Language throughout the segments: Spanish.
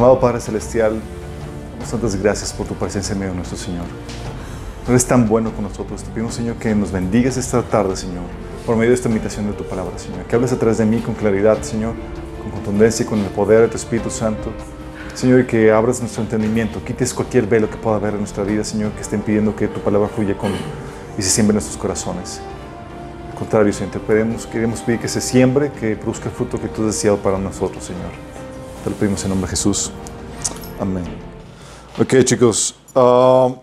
Amado Padre Celestial, damos tantas gracias por tu presencia en medio de nuestro Señor. Tú eres tan bueno con nosotros. Te pedimos, Señor, que nos bendigas esta tarde, Señor, por medio de esta invitación de tu palabra, Señor. Que hables a través de mí con claridad, Señor, con contundencia y con el poder de tu Espíritu Santo. Señor, y que abras nuestro entendimiento, quites cualquier velo que pueda haber en nuestra vida, Señor, que esté impidiendo que tu palabra fluya con, y se siembre en nuestros corazones. Al contrario, Señor, te pedimos, queremos pedir que se siembre, que produzca el fruto que tú has deseado para nosotros, Señor. Te lo pedimos en nombre de Jesús. Amén. Ok, chicos. ah,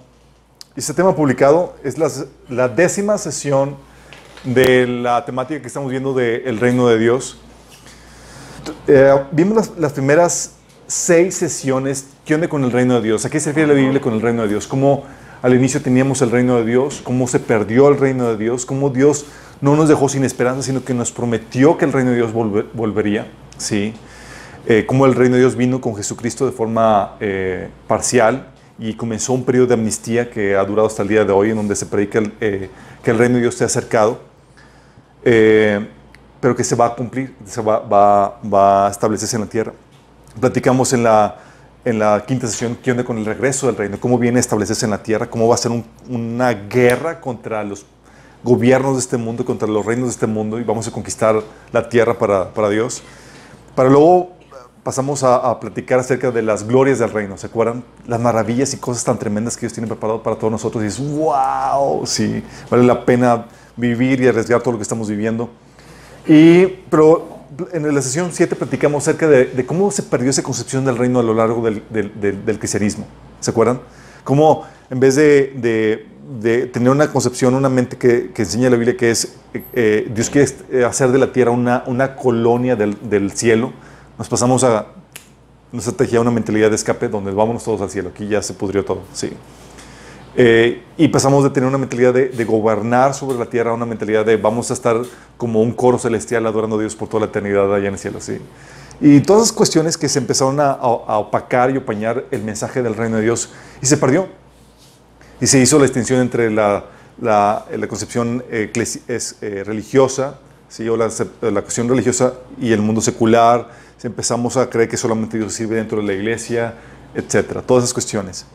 este tema publicado es la, décima sesión de la temática que estamos viendo del reino de Dios. Eh, vimos las, primeras seis sesiones. ¿Qué onda con el reino de Dios? ¿A qué se refiere la Biblia con el reino de Dios? ¿Cómo al inicio teníamos el reino de Dios? ¿Cómo se perdió el reino de Dios? ¿Cómo Dios no nos dejó sin esperanza, sino que nos prometió que el reino de Dios volve- volvería? ¿Sí? Eh, cómo el reino de Dios vino con Jesucristo de forma eh, parcial y comenzó un periodo de amnistía que ha durado hasta el día de hoy, en donde se predica el, eh, que el reino de Dios esté acercado, eh, pero que se va a cumplir, se va, va- va a establecerse en la tierra. Platicamos en la, en la quinta sesión qué onda con el regreso del reino, cómo viene a establecerse en la tierra, cómo va a ser un- una guerra contra los gobiernos de este mundo, contra los reinos de este mundo y vamos a conquistar la tierra para, para Dios. Para luego pasamos a, a platicar acerca de las glorias del reino, ¿se acuerdan? Las maravillas y cosas tan tremendas que Dios tiene preparado para todos nosotros y es wow, sí, vale la pena vivir y arriesgar todo lo que estamos viviendo. Y, pero en la sesión 7 platicamos acerca de, de cómo se perdió esa concepción del reino a lo largo del, del, del- del cristianismo. ¿Se acuerdan? Cómo en vez de, de- de tener una concepción, una mente que, que enseña la Biblia que es eh, eh, Dios quiere hacer de la tierra una, una colonia del cielo, nos pasamos a una estrategia, una mentalidad de escape donde vámonos todos al cielo. Aquí ya se pudrió todo. Sí. Eh, y pasamos de tener una mentalidad de, de gobernar sobre la tierra a una mentalidad de vamos a estar como un coro celestial adorando a Dios por toda la eternidad allá en el cielo. ¿sí? Y todas esas cuestiones que se empezaron a, a- a opacar y opañar el mensaje del reino de Dios y se perdió. Y se hizo la distinción entre la, la, la concepción eclesi- es, eh, religiosa, ¿sí? o la, cuestión religiosa y el mundo secular. Se empezamos a creer que solamente Dios sirve dentro de la iglesia, etcétera. Todas esas cuestiones.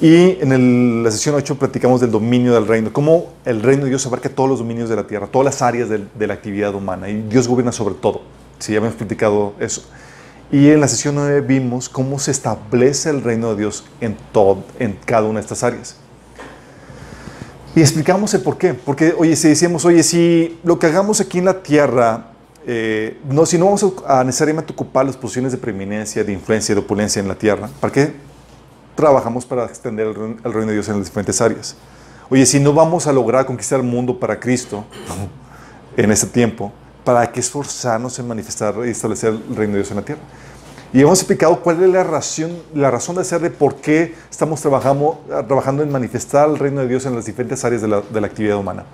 Y en la sesión 8 platicamos del dominio del reino, cómo el reino de Dios abarca todos los dominios de la tierra, todas las áreas de, la actividad humana, y Dios gobierna sobre todo. Sí, ya hemos platicado eso. Y en la sesión 9 vimos cómo se establece el reino de Dios en, todo, en cada una de estas áreas. Y explicamos el por qué. Porque, oye, si decíamos, oye, si lo que hagamos aquí en la tierra, eh, no, si no vamos a, necesariamente ocupar las posiciones de preeminencia, de influencia, de opulencia en la tierra, ¿para qué trabajamos para extender el, el reino de Dios en las diferentes áreas? Oye, si no vamos a lograr conquistar el mundo para Cristo en este tiempo, ¿para qué esforzarnos en manifestar y establecer el reino de Dios en la tierra? Y hemos explicado cuál es la razón, la razón de ser de por qué estamos trabajando, trabajando en manifestar el reino de Dios en las diferentes áreas de la, actividad humana.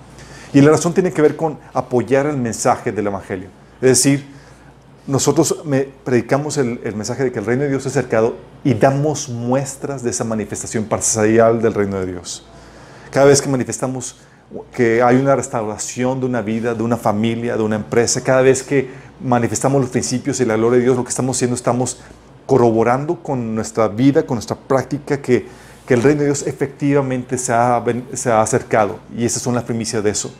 Y la razón tiene que ver con apoyar el mensaje del Evangelio. Es decir, nosotros predicamos el mensaje de que el reino de Dios es cercado y damos muestras de esa manifestación parcial del reino de Dios. Cada vez que manifestamos que hay una restauración de una vida, de una familia, de una empresa, cada vez que manifestamos los principios y la gloria de Dios, lo que estamos haciendo, estamos corroborando con nuestra vida, con nuestra práctica, que, que el reino de Dios efectivamente se ha, se ha acercado. Y esas son las primicias de eso.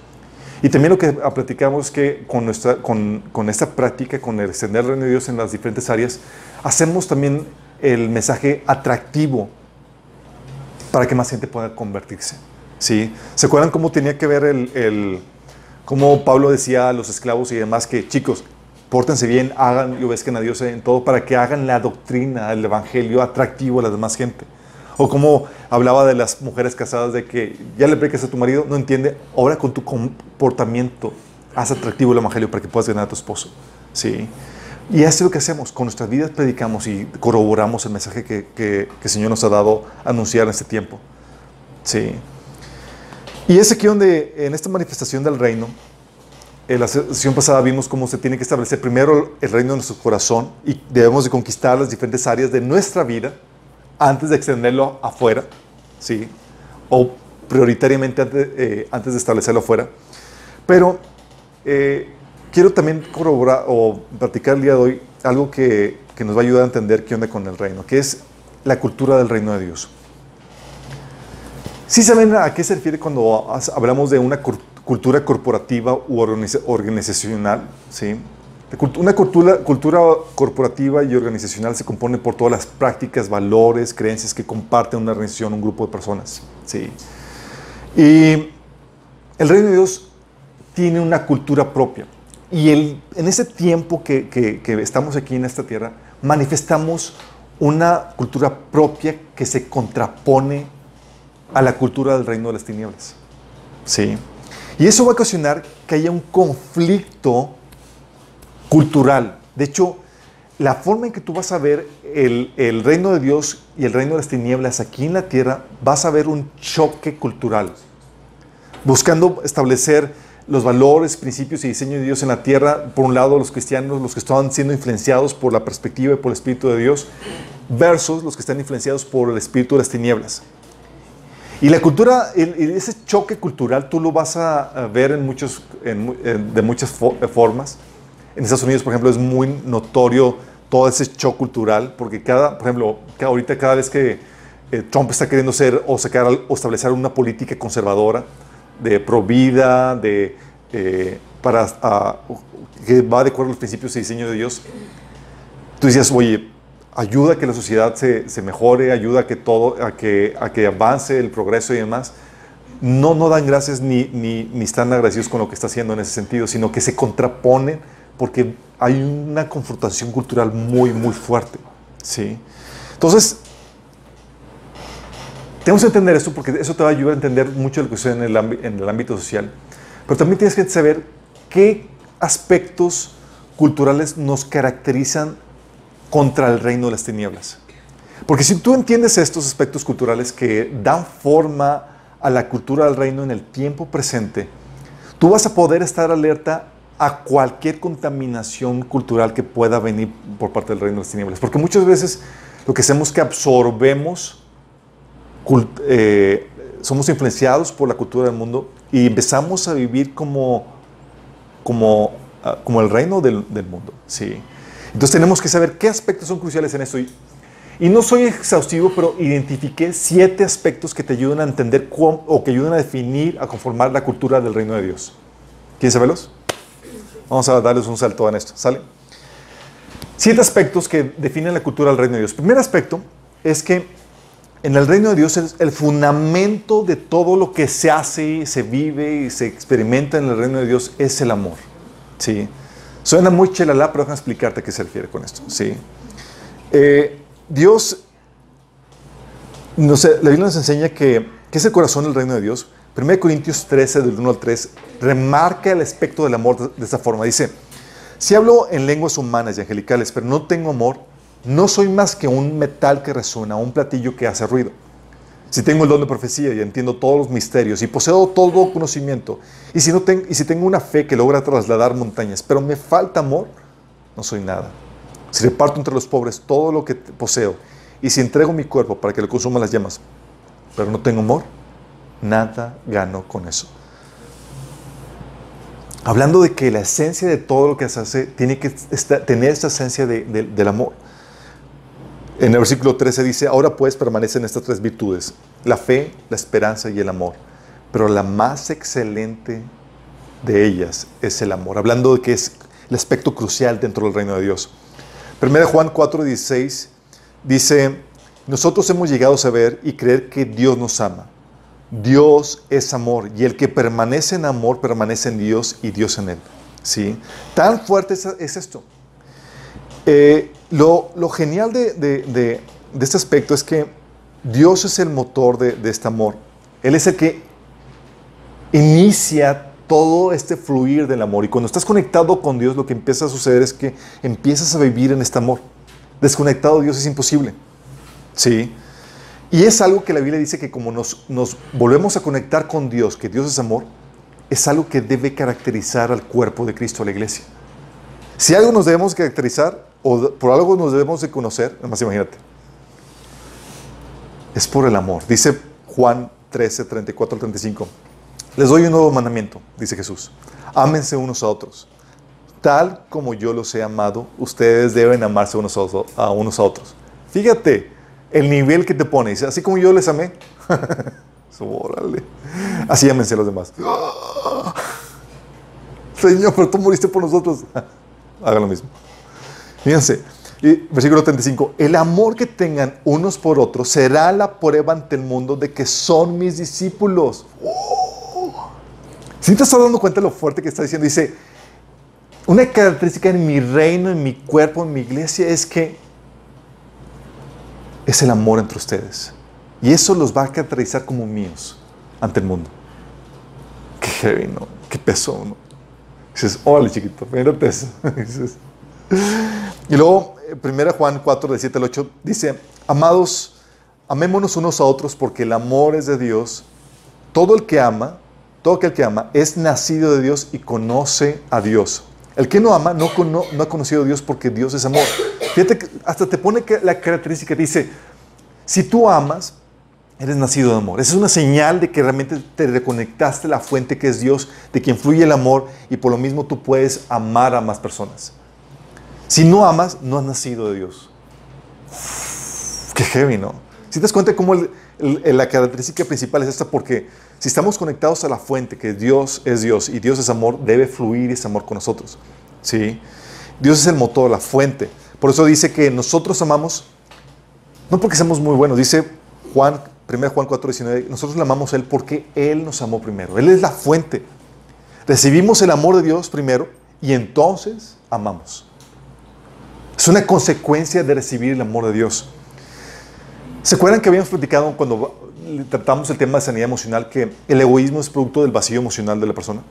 Y también lo que platicamos es que con, nuestra, con, con esta práctica, con extender el reino de Dios en las diferentes áreas, hacemos también el mensaje atractivo para que más gente pueda convertirse. ¿Sí? ¿Se acuerdan cómo tenía que ver el, el cómo Pablo decía a los esclavos y demás que, chicos, pórtense bien, hagan y obedezcan a Dios en todo para que hagan la doctrina, el evangelio atractivo a la demás gente? O como hablaba de las mujeres casadas de que ya le predicas a tu marido, no entiende, ahora con tu comportamiento haz atractivo el evangelio para que puedas ganar a tu esposo. ¿sí? Y eso es lo que hacemos, con nuestras vidas predicamos y corroboramos el mensaje que, que- que el Señor nos ha dado a anunciar en este tiempo. Sí. Y es aquí donde, en esta manifestación del reino, en la sesión pasada vimos cómo se tiene que establecer primero el reino de nuestro corazón y debemos de conquistar las diferentes áreas de nuestra vida antes de extenderlo afuera, ¿sí? O prioritariamente antes, eh, antes de establecerlo afuera. Pero eh, quiero también corroborar o platicar el día de hoy algo que, que nos va a ayudar a entender qué onda con el reino, que es la cultura del reino de Dios. ¿Sí saben a qué se refiere cuando hablamos de una cultura corporativa u organizacional? ¿sí? Una cultura, cultura corporativa y organizacional se compone por todas las prácticas, valores, creencias que comparten una organización, un grupo de personas. ¿sí? Y el reino de Dios tiene una cultura propia. Y el, en ese tiempo que, que, que estamos aquí en esta tierra, manifestamos una cultura propia que se contrapone a la cultura del reino de las tinieblas. ¿Sí? Y eso va a ocasionar que haya un conflicto cultural. De hecho, la forma en que tú vas a ver el, el, reino de Dios y el reino de las tinieblas aquí en la tierra, vas a ver un choque cultural, buscando establecer los valores, principios y diseño de Dios en la tierra, por un lado los cristianos, los que estaban siendo influenciados por la perspectiva y por el Espíritu de Dios, versus los que están influenciados por el Espíritu de las tinieblas. Y la cultura, ese choque cultural, tú lo vas a ver en muchos, de muchas formas. En Estados Unidos, por ejemplo, es muy notorio todo ese choque cultural, porque cada, por ejemplo, ahorita cada vez que eh, Trump está queriendo ser o sacar o establecer una política conservadora de pro vida, de eh, para que va de acuerdo a los principios y diseño de Dios, tú dices, oye, ayuda a que la sociedad se, se, mejore, ayuda a que todo, a que, a que avance el progreso y demás. No, no dan gracias ni, ni, ni están agradecidos con lo que está haciendo en ese sentido, sino que se contraponen porque hay una confrontación cultural muy, muy fuerte. ¿sí? Entonces, tenemos que entender esto porque eso te va a ayudar a entender mucho de lo que sucede en el, en el ámbito social. Pero también tienes que saber qué aspectos culturales nos caracterizan contra el reino de las tinieblas. Porque si tú entiendes estos aspectos culturales que dan forma a la cultura del reino en el tiempo presente, tú vas a poder estar alerta a cualquier contaminación cultural que pueda venir por parte del reino de las tinieblas. Porque muchas veces lo que hacemos es que absorbemos, eh, somos influenciados por la cultura del mundo y empezamos a vivir como, como, ah, como el reino del, del mundo. ¿sí? Entonces tenemos que saber qué aspectos son cruciales en esto. Y, no soy exhaustivo, pero identifiqué siete aspectos que te ayudan a entender o que ayudan a definir, a conformar la cultura del reino de Dios. ¿Quieres saberlos? Vamos a darles un salto en esto, ¿sale? Siete aspectos que definen la cultura del reino de Dios. Primer aspecto es que en el reino de Dios el fundamento de todo lo que se hace, se vive y se experimenta en el reino de Dios es el amor. ¿sí? Suena muy chelala, pero déjame explicarte a qué se refiere con esto. ¿sí? Eh, Dios, no sé, la Biblia nos enseña que, que es el corazón del reino de Dios. 1 Corintios 13, del 1 al 3, remarca el aspecto del amor de esta forma. Dice, si hablo en lenguas humanas y angelicales, pero no tengo amor, no soy más que un metal que resuena, un platillo que hace ruido. Si tengo el don de profecía y entiendo todos los misterios y poseo todo conocimiento, y si, tengo una fe que logra trasladar montañas, pero me falta amor, no soy nada. Si reparto entre los pobres todo lo que poseo, y si entrego mi cuerpo para que le consuman las llamas, pero no tengo amor, nada gano con eso. Hablando de que la esencia de todo lo que se hace tiene que tener esta esencia del amor. En el versículo 13 dice, ahora pues permanecen estas tres virtudes, la fe, la esperanza y el amor. Pero la más excelente de ellas es el amor, hablando de que es el aspecto crucial dentro del reino de Dios. 1 Juan 4, 16 dice, nosotros hemos llegado a saber y creer que Dios nos ama Dios es amor y el que permanece en amor permanece en Dios y Dios en él. ¿Sí? Tan fuerte es, esto. Eh, lo, genial de, este aspecto es que Dios es el motor de, este amor. Él es el que inicia todo este fluir del amor. Y cuando estás conectado con Dios, lo que empieza a suceder es que empiezas a vivir en este amor. Desconectado de Dios es imposible. ¿Sí? Y es algo que la Biblia dice que como nos, nos volvemos a conectar con Dios, que Dios es amor, es algo que debe caracterizar al cuerpo de Cristo, a la iglesia. Si algo nos debemos caracterizar o por algo nos debemos de conocer, más imagínate, es por el amor. Dice Juan 13, 34 al 35. Les doy un nuevo mandamiento, dice Jesús. Ámense unos a otros. tal como yo los he amado, ustedes deben amarse unos a unos a otros. Fíjate el nivel que te pone. Dice, así como yo les amé. Así ámense los demás. Señor, pero tú moriste por nosotros. Haga lo mismo. Fíjense, versículo 35. El amor que tengan unos por otros será la prueba ante el mundo de que son mis discípulos. Si te estás dando cuenta de lo fuerte que está diciendo, dice, una característica en mi reino, en mi cuerpo, en mi iglesia es que es el amor entre ustedes. Y eso los va a caracterizar como míos ante el mundo. Qué heavy, ¿no? Qué peso, ¿no? Dices, hola chiquito, mírate eso. Y luego, 1 eh, Juan 4, de 7 al 8, dice, amados, amémonos unos a otros porque el amor es de Dios. Todo el que ama, todo aquel que ama, es nacido de Dios y conoce a Dios. El que no ama no, no, ha conocido a Dios porque Dios es amor. Fíjate que hasta te pone la característica, dice, si tú amas, eres nacido de amor. Esa es una señal de que realmente te reconectaste a la fuente que es Dios, de quien fluye el amor y por lo mismo tú puedes amar a más personas. Si no amas, no has nacido de Dios. qué heavy, ¿no? Si te das cuenta cómo la característica principal es esta, porque si estamos conectados a la fuente, que Dios es Dios y Dios es amor, debe fluir ese amor con nosotros. ¿sí? Dios es el motor, la fuente. Por eso dice que nosotros amamos, no porque seamos muy buenos, dice Juan, 1 Juan 4, 19, nosotros le amamos a Él porque Él nos amó primero. Él es la fuente. Recibimos el amor de Dios primero y entonces amamos. Es una consecuencia de recibir el amor de Dios. ¿Se acuerdan que habíamos platicado cuando tratamos el tema de sanidad emocional, que el egoísmo es producto del vacío emocional de la persona.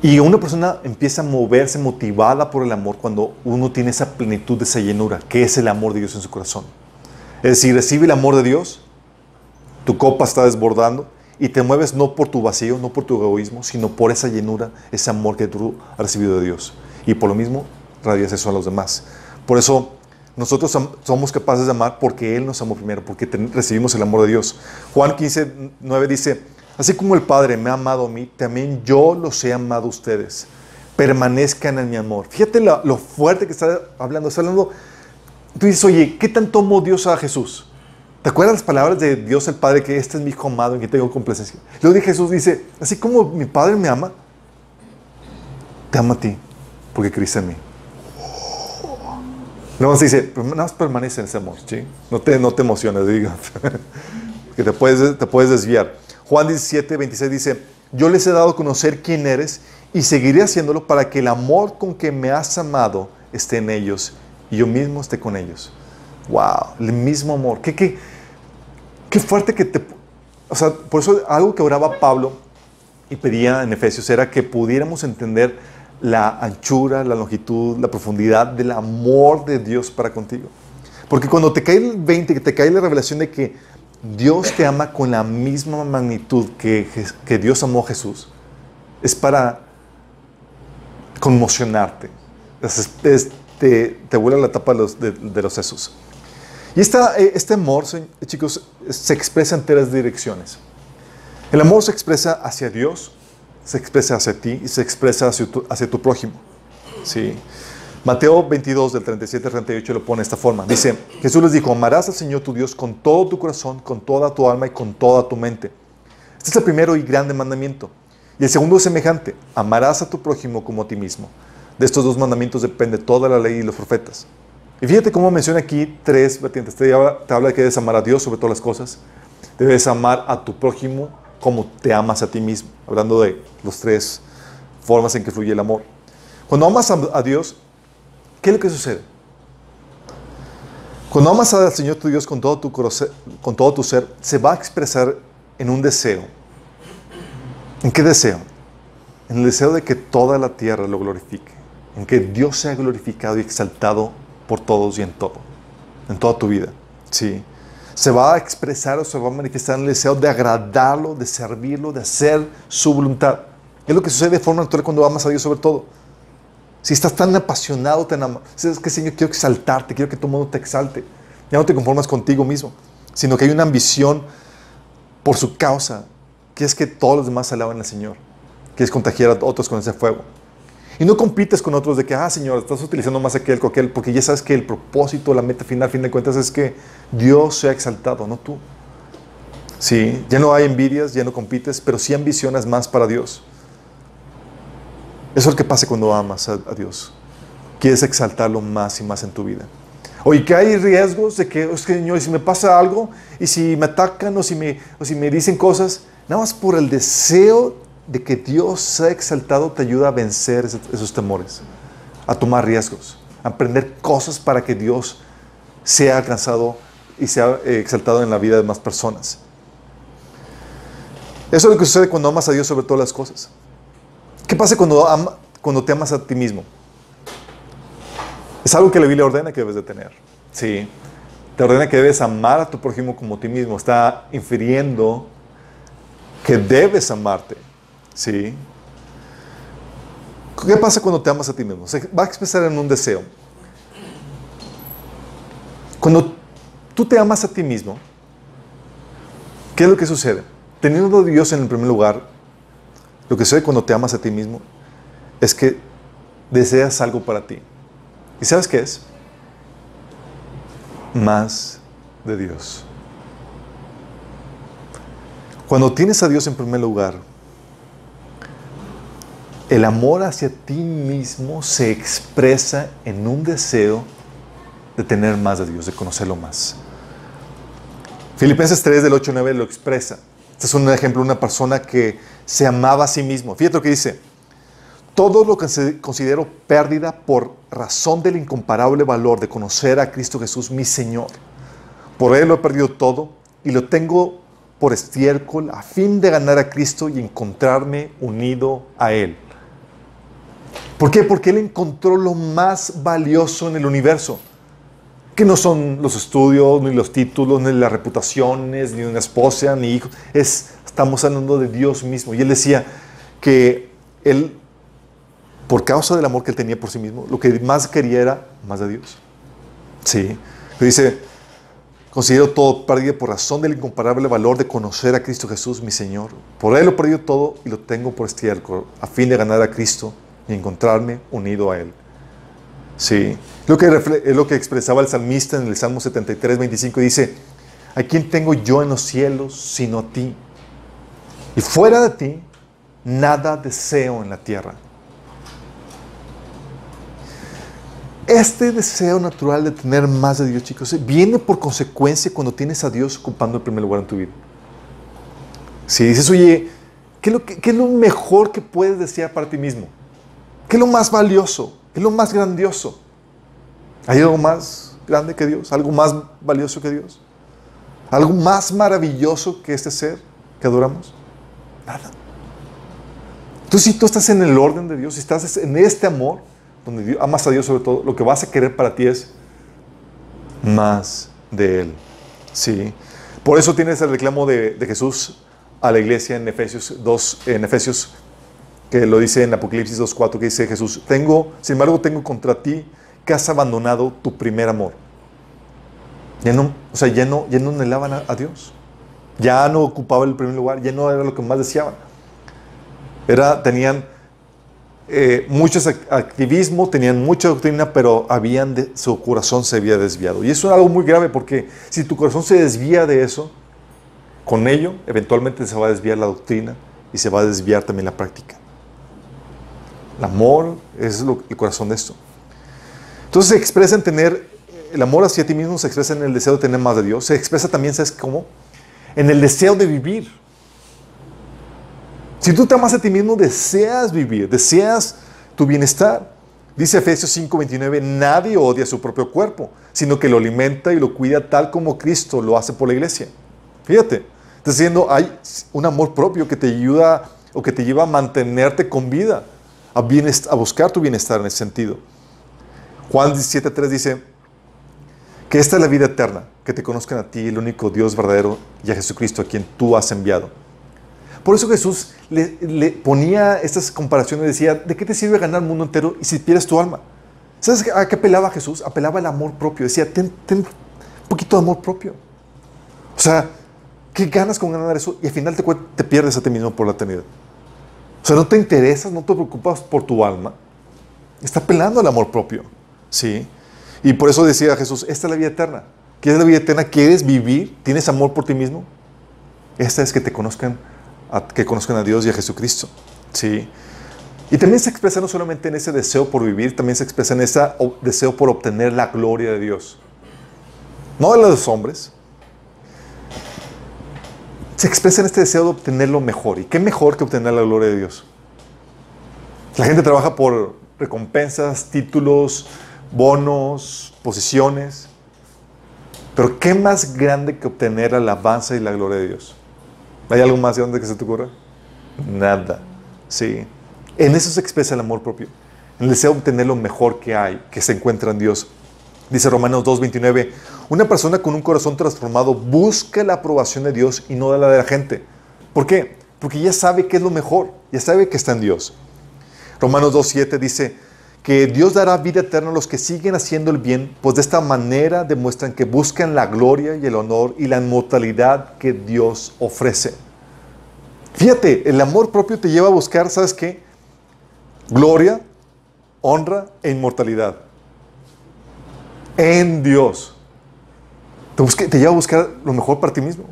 Y una persona empieza a moverse motivada por el amor cuando uno tiene esa plenitud, esa llenura, que es el amor de Dios en su corazón. Es decir, recibe el amor de Dios, tu copa está desbordando y te mueves no por tu vacío, no por tu egoísmo, sino por esa llenura, ese amor que tú has recibido de Dios. Y por lo mismo, radias eso a los demás. Por eso nosotros somos capaces de amar porque Él nos amó primero, porque recibimos el amor de Dios. Juan 15, 9 dice, así como el Padre me ha amado a mí, también yo los he amado a ustedes. Permanezcan en mi amor. Fíjate lo, fuerte que está hablando. Está hablando, tú dices, oye, ¿qué tanto amó Dios a Jesús? ¿Te acuerdas las palabras de Dios el Padre que este es mi hijo amado en que tengo complacencia? Luego de Jesús dice, así como mi Padre me ama, te amo a ti, porque creíste en mí. Se dice, nada más permanece en ese amor, ¿sí? No te, no te emociones, diga, que te puedes, te puedes desviar. Juan 17, 26 dice, yo les he dado a conocer quién eres y seguiré haciéndolo para que el amor con que me has amado esté en ellos y yo mismo esté con ellos. Wow, el mismo amor. Qué, qué, qué fuerte que te... O sea, por eso algo que oraba Pablo y pedía en Efesios era que pudiéramos entender la anchura, la longitud, la profundidad del amor de Dios para contigo. Porque cuando te cae el 20, que te cae la revelación de que Dios te ama con la misma magnitud que, Dios amó a Jesús, es para conmocionarte. te, te vuela la tapa de los, de, los sesos. Y esta, eh, este amor, chicos, se expresa en tres direcciones. El amor se expresa hacia Dios, se expresa hacia ti y se expresa hacia tu, hacia tu prójimo. ¿sí? Mateo 22, del 37 al 38 lo pone de esta forma. Dice, Jesús les dijo, amarás al Señor tu Dios con todo tu corazón, con toda tu alma y con toda tu mente. Este es el primero y grande mandamiento. Y el segundo es semejante, amarás a tu prójimo como a ti mismo. De estos dos mandamientos depende toda la ley y los profetas. Y fíjate cómo menciona aquí tres vertientes. Te habla, te habla de que debes amar a Dios sobre todas las cosas. Debes amar a tu prójimo como te amas a ti mismo, hablando de las tres formas en que fluye el amor. Cuando amas a, Dios, ¿qué es lo que sucede? Cuando amas al Señor tu Dios con todo tu, con todo tu ser, se va a expresar en un deseo. ¿En qué deseo? En el deseo de que toda la tierra lo glorifique, en que Dios sea glorificado y exaltado por todos y en todo, en toda tu vida. Sí se va a expresar o se va a manifestar el deseo de agradarlo, de servirlo, de hacer su voluntad. Es lo que sucede de forma natural cuando amas a Dios sobre todo. Si estás tan apasionado, tan amado, es que Señor, quiero exaltarte, quiero que todo mundo te exalte. Ya no te conformas contigo mismo, sino que hay una ambición por su causa, que es que todos los demás alaben al Señor, que es contagiar a otros con ese fuego. Y no compites con otros de que, ah, Señor, estás utilizando más aquel que aquel, porque ya sabes que el propósito, la meta final, a fin de cuentas, es que Dios sea exaltado, no tú. Sí, ya no hay envidias, ya no compites, pero sí ambicionas más para Dios. Eso es lo que pasa cuando amas a, Dios. Quieres exaltarlo más y más en tu vida. Oye, que hay riesgos de que, es que, Señor, si me pasa algo, y si me atacan, o si me, o si me dicen cosas, nada más por el deseo de que Dios sea exaltado te ayuda a vencer esos temores, a tomar riesgos, a aprender cosas para que Dios sea alcanzado y sea eh, exaltado en la vida de más personas. Eso es lo que sucede cuando amas a Dios sobre todas las cosas. ¿Qué pasa cuando, te amas a ti mismo? Es algo que la Biblia ordena que debes de tener. Sí. Te ordena que debes amar a tu prójimo como a ti mismo. Está infiriendo que debes amarte. Sí. ¿Qué pasa cuando te amas a ti mismo? Se va a expresar en un deseo. Cuando tú te amas a ti mismo, ¿qué es lo que sucede? teniendo a Dios en el primer lugar, lo que sucede cuando te amas a ti mismo es que deseas algo para ti. ¿Y sabes qué es? Más de Dios. Cuando tienes a Dios en primer lugar, el amor hacia ti mismo se expresa en un deseo de tener más de Dios, de conocerlo más. Filipenses 3 del 8 9 lo expresa. Este es un ejemplo de una persona que se amaba a sí mismo. Fíjate lo que dice. Todo lo que considero pérdida por razón del incomparable valor de conocer a Cristo Jesús, mi Señor. Por Él lo he perdido todo y lo tengo por estiércol a fin de ganar a Cristo y encontrarme unido a Él. ¿Por qué? Porque Él encontró lo más valioso en el universo que no son los estudios, ni los títulos, ni las reputaciones, ni una esposa, ni hijos. Es, estamos hablando de Dios mismo. Y él decía que él, por causa del amor que él tenía por sí mismo, lo que más quería era más de Dios. Sí. Pero dice, considero todo perdido por razón del incomparable valor de conocer a Cristo Jesús, mi Señor. Por él lo he perdido todo y lo tengo por estiércol, a fin de ganar a Cristo y encontrarme unido a Él. Sí. Lo que es lo que expresaba el salmista en el Salmo 73, 25. Dice, ¿a quién tengo yo en los cielos sino a ti? Y fuera de ti, nada deseo en la tierra. Este deseo natural de tener más de Dios, chicos, viene por consecuencia cuando tienes a Dios ocupando el primer lugar en tu vida. Si dices, oye, ¿qué es lo, qué es lo mejor que puedes desear para ti mismo? ¿Qué es lo más valioso? ¿Qué es lo más grandioso? ¿Hay algo más grande que Dios? ¿Algo más valioso que Dios? ¿Algo más maravilloso que este ser que adoramos? Nada. Entonces, si tú estás en el orden de Dios, si estás en este amor, donde amas a Dios sobre todo, lo que vas a querer para ti es más de Él. Sí. Por eso tienes el reclamo de, de Jesús a la iglesia en Efesios 2, en Efesios, que lo dice en Apocalipsis 2.4, que dice Jesús, tengo, sin embargo, tengo contra ti que has abandonado tu primer amor. Ya no, o sea, ya no, no anhelaban a, Dios. Ya no ocupaba el primer lugar, ya no era lo que más deseaban. Era, tenían eh, mucho activismo, tenían mucha doctrina, pero habían su corazón se había desviado. Y eso es algo muy grave porque si tu corazón se desvía de eso, con ello eventualmente se va a desviar la doctrina y se va a desviar también la práctica. El amor es el corazón de esto. Entonces se expresa en tener, el amor hacia ti mismo se expresa en el deseo de tener más de Dios. Se expresa también, ¿sabes cómo? En el deseo de vivir. Si tú te amas a ti mismo, deseas vivir, deseas tu bienestar. Dice Efesios 5:29, nadie odia su propio cuerpo, sino que lo alimenta y lo cuida tal como Cristo lo hace por la iglesia. Fíjate, está diciendo, hay un amor propio que te ayuda o que te lleva a mantenerte con vida, a, buscar tu bienestar en ese sentido. Juan 17.3 dice que esta es la vida eterna, que te conozcan a ti, el único Dios verdadero, y a Jesucristo, a quien tú has enviado. Por eso Jesús le, ponía estas comparaciones decía, ¿de qué te sirve ganar el mundo entero y si pierdes tu alma? ¿Sabes a qué apelaba Jesús? Apelaba al amor propio. Decía, ten, ten un poquito de amor propio. O sea, ¿qué ganas con ganar eso? Y al final te, te pierdes a ti mismo por la eternidad. O sea, no te interesas, no te preocupas por tu alma Está apelando al amor propio. ¿Sí? Y por eso decía Jesús, esta es la vida eterna. ¿Quieres la vida eterna? ¿Quieres vivir? ¿Tienes amor por ti mismo? Esta es que te conozcan, que conozcan a Dios y a Jesucristo. ¿Sí? Y también se expresa no solamente en ese deseo por vivir, también se expresa en ese deseo por obtener la gloria de Dios. No de los hombres. Se expresa en este deseo de obtener lo mejor. ¿Y qué mejor que obtener la gloria de Dios? La gente trabaja por recompensas, títulos, bonos, posiciones. Pero ¿qué más grande que obtener la alabanza y la gloria de Dios? ¿Hay algo más grande que se te ocurra? Nada. Sí. En eso se expresa el amor propio. En el deseo de obtener lo mejor que hay, que se encuentra en Dios. Dice Romanos 2.29, una persona con un corazón transformado busca la aprobación de Dios y no de la de la gente. ¿Por qué? Porque ya sabe que es lo mejor, ya sabe que está en Dios. Romanos 2.7 dice que Dios dará vida eterna a los que siguen haciendo el bien, pues de esta manera demuestran que buscan la gloria y el honor y la inmortalidad que Dios ofrece. Fíjate, el amor propio te lleva a buscar, ¿sabes qué? gloria, honra e inmortalidad. En Dios. Te, te lleva a buscar lo mejor para ti mismo.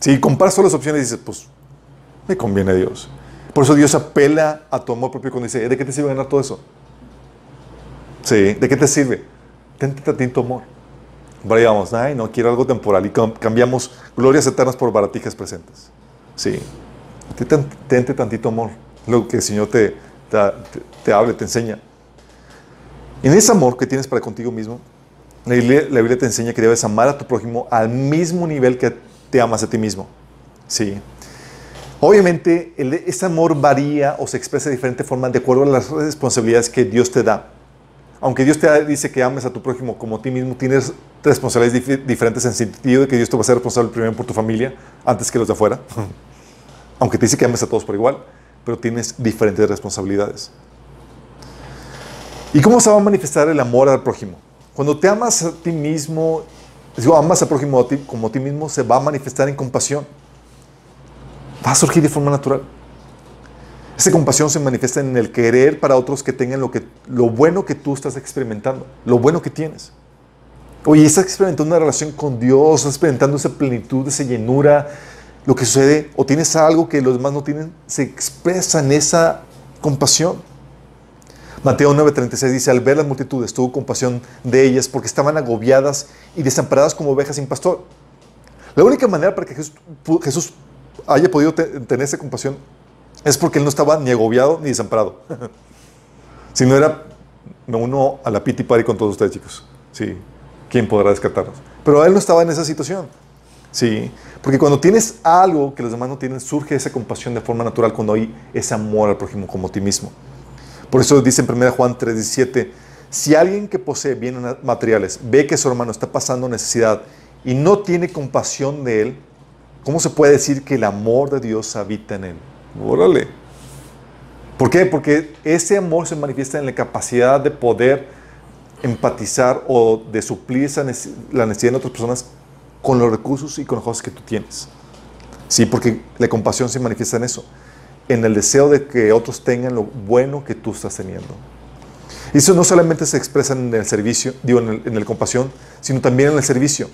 Si comparas todas las opciones dices, pues me conviene a Dios. Por eso Dios apela a tu amor propio cuando dice, ¿de qué te sirve ganar todo eso? Sí, ¿de qué te sirve? Tente tantito amor. Vayamos, ay, no, quiero algo temporal y cambiamos glorias eternas por baratijas presentes. Sí, tente tantito amor, lo que el Señor te, te, te, habla, te enseña. En ese amor que tienes para contigo mismo, la Biblia, te enseña que debes amar a tu prójimo al mismo nivel que te amas a ti mismo. Sí. Obviamente, ese amor varía o se expresa de diferentes formas de acuerdo a las responsabilidades que Dios te da. Aunque Dios te dice que ames a tu prójimo como a ti mismo, tienes responsabilidades diferentes en sentido de que Dios te va a ser responsable primero por tu familia antes que los de afuera. Aunque te dice que ames a todos por igual pero tienes diferentes responsabilidades. ¿Y cómo se va a manifestar el amor al prójimo? Cuando te amas a ti mismo, digo, amas al prójimo como a ti mismo, se va a manifestar en compasión. Va a surgir de forma natural. Esa compasión se manifiesta en el querer para otros que tengan lo, que, lo bueno que tú estás experimentando, lo bueno que tienes. Oye, estás experimentando una relación con Dios, estás experimentando esa plenitud, esa llenura, lo que sucede o tienes algo que los demás no tienen, se expresa en esa compasión. Mateo 9:36 dice, al ver las multitudes tuvo compasión de ellas porque estaban agobiadas y desamparadas como ovejas sin pastor. La única manera para que Jesús, haya podido tener esa compasión es porque él no estaba ni agobiado ni desamparado. si no era, me uno a la piti party con todos ustedes chicos. Sí, ¿quién podrá descartarnos? Pero él no estaba en esa situación. Sí, porque cuando tienes algo que los demás no tienen, surge esa compasión de forma natural cuando hay ese amor al prójimo como a ti mismo. Por eso dice en 1 Juan 3:17, si alguien que posee bienes materiales ve que su hermano está pasando necesidad y no tiene compasión de él, ¿cómo se puede decir que el amor de Dios habita en él? Órale. ¿Por qué? Porque ese amor se manifiesta en la capacidad de poder empatizar o de suplir la necesidad de otras personas con los recursos y con las cosas que tú tienes. Sí, porque la compasión se manifiesta en eso, en el deseo de que otros tengan lo bueno que tú estás teniendo. Y eso no solamente se expresa en el servicio, digo, en el, compasión, sino también en el servicio.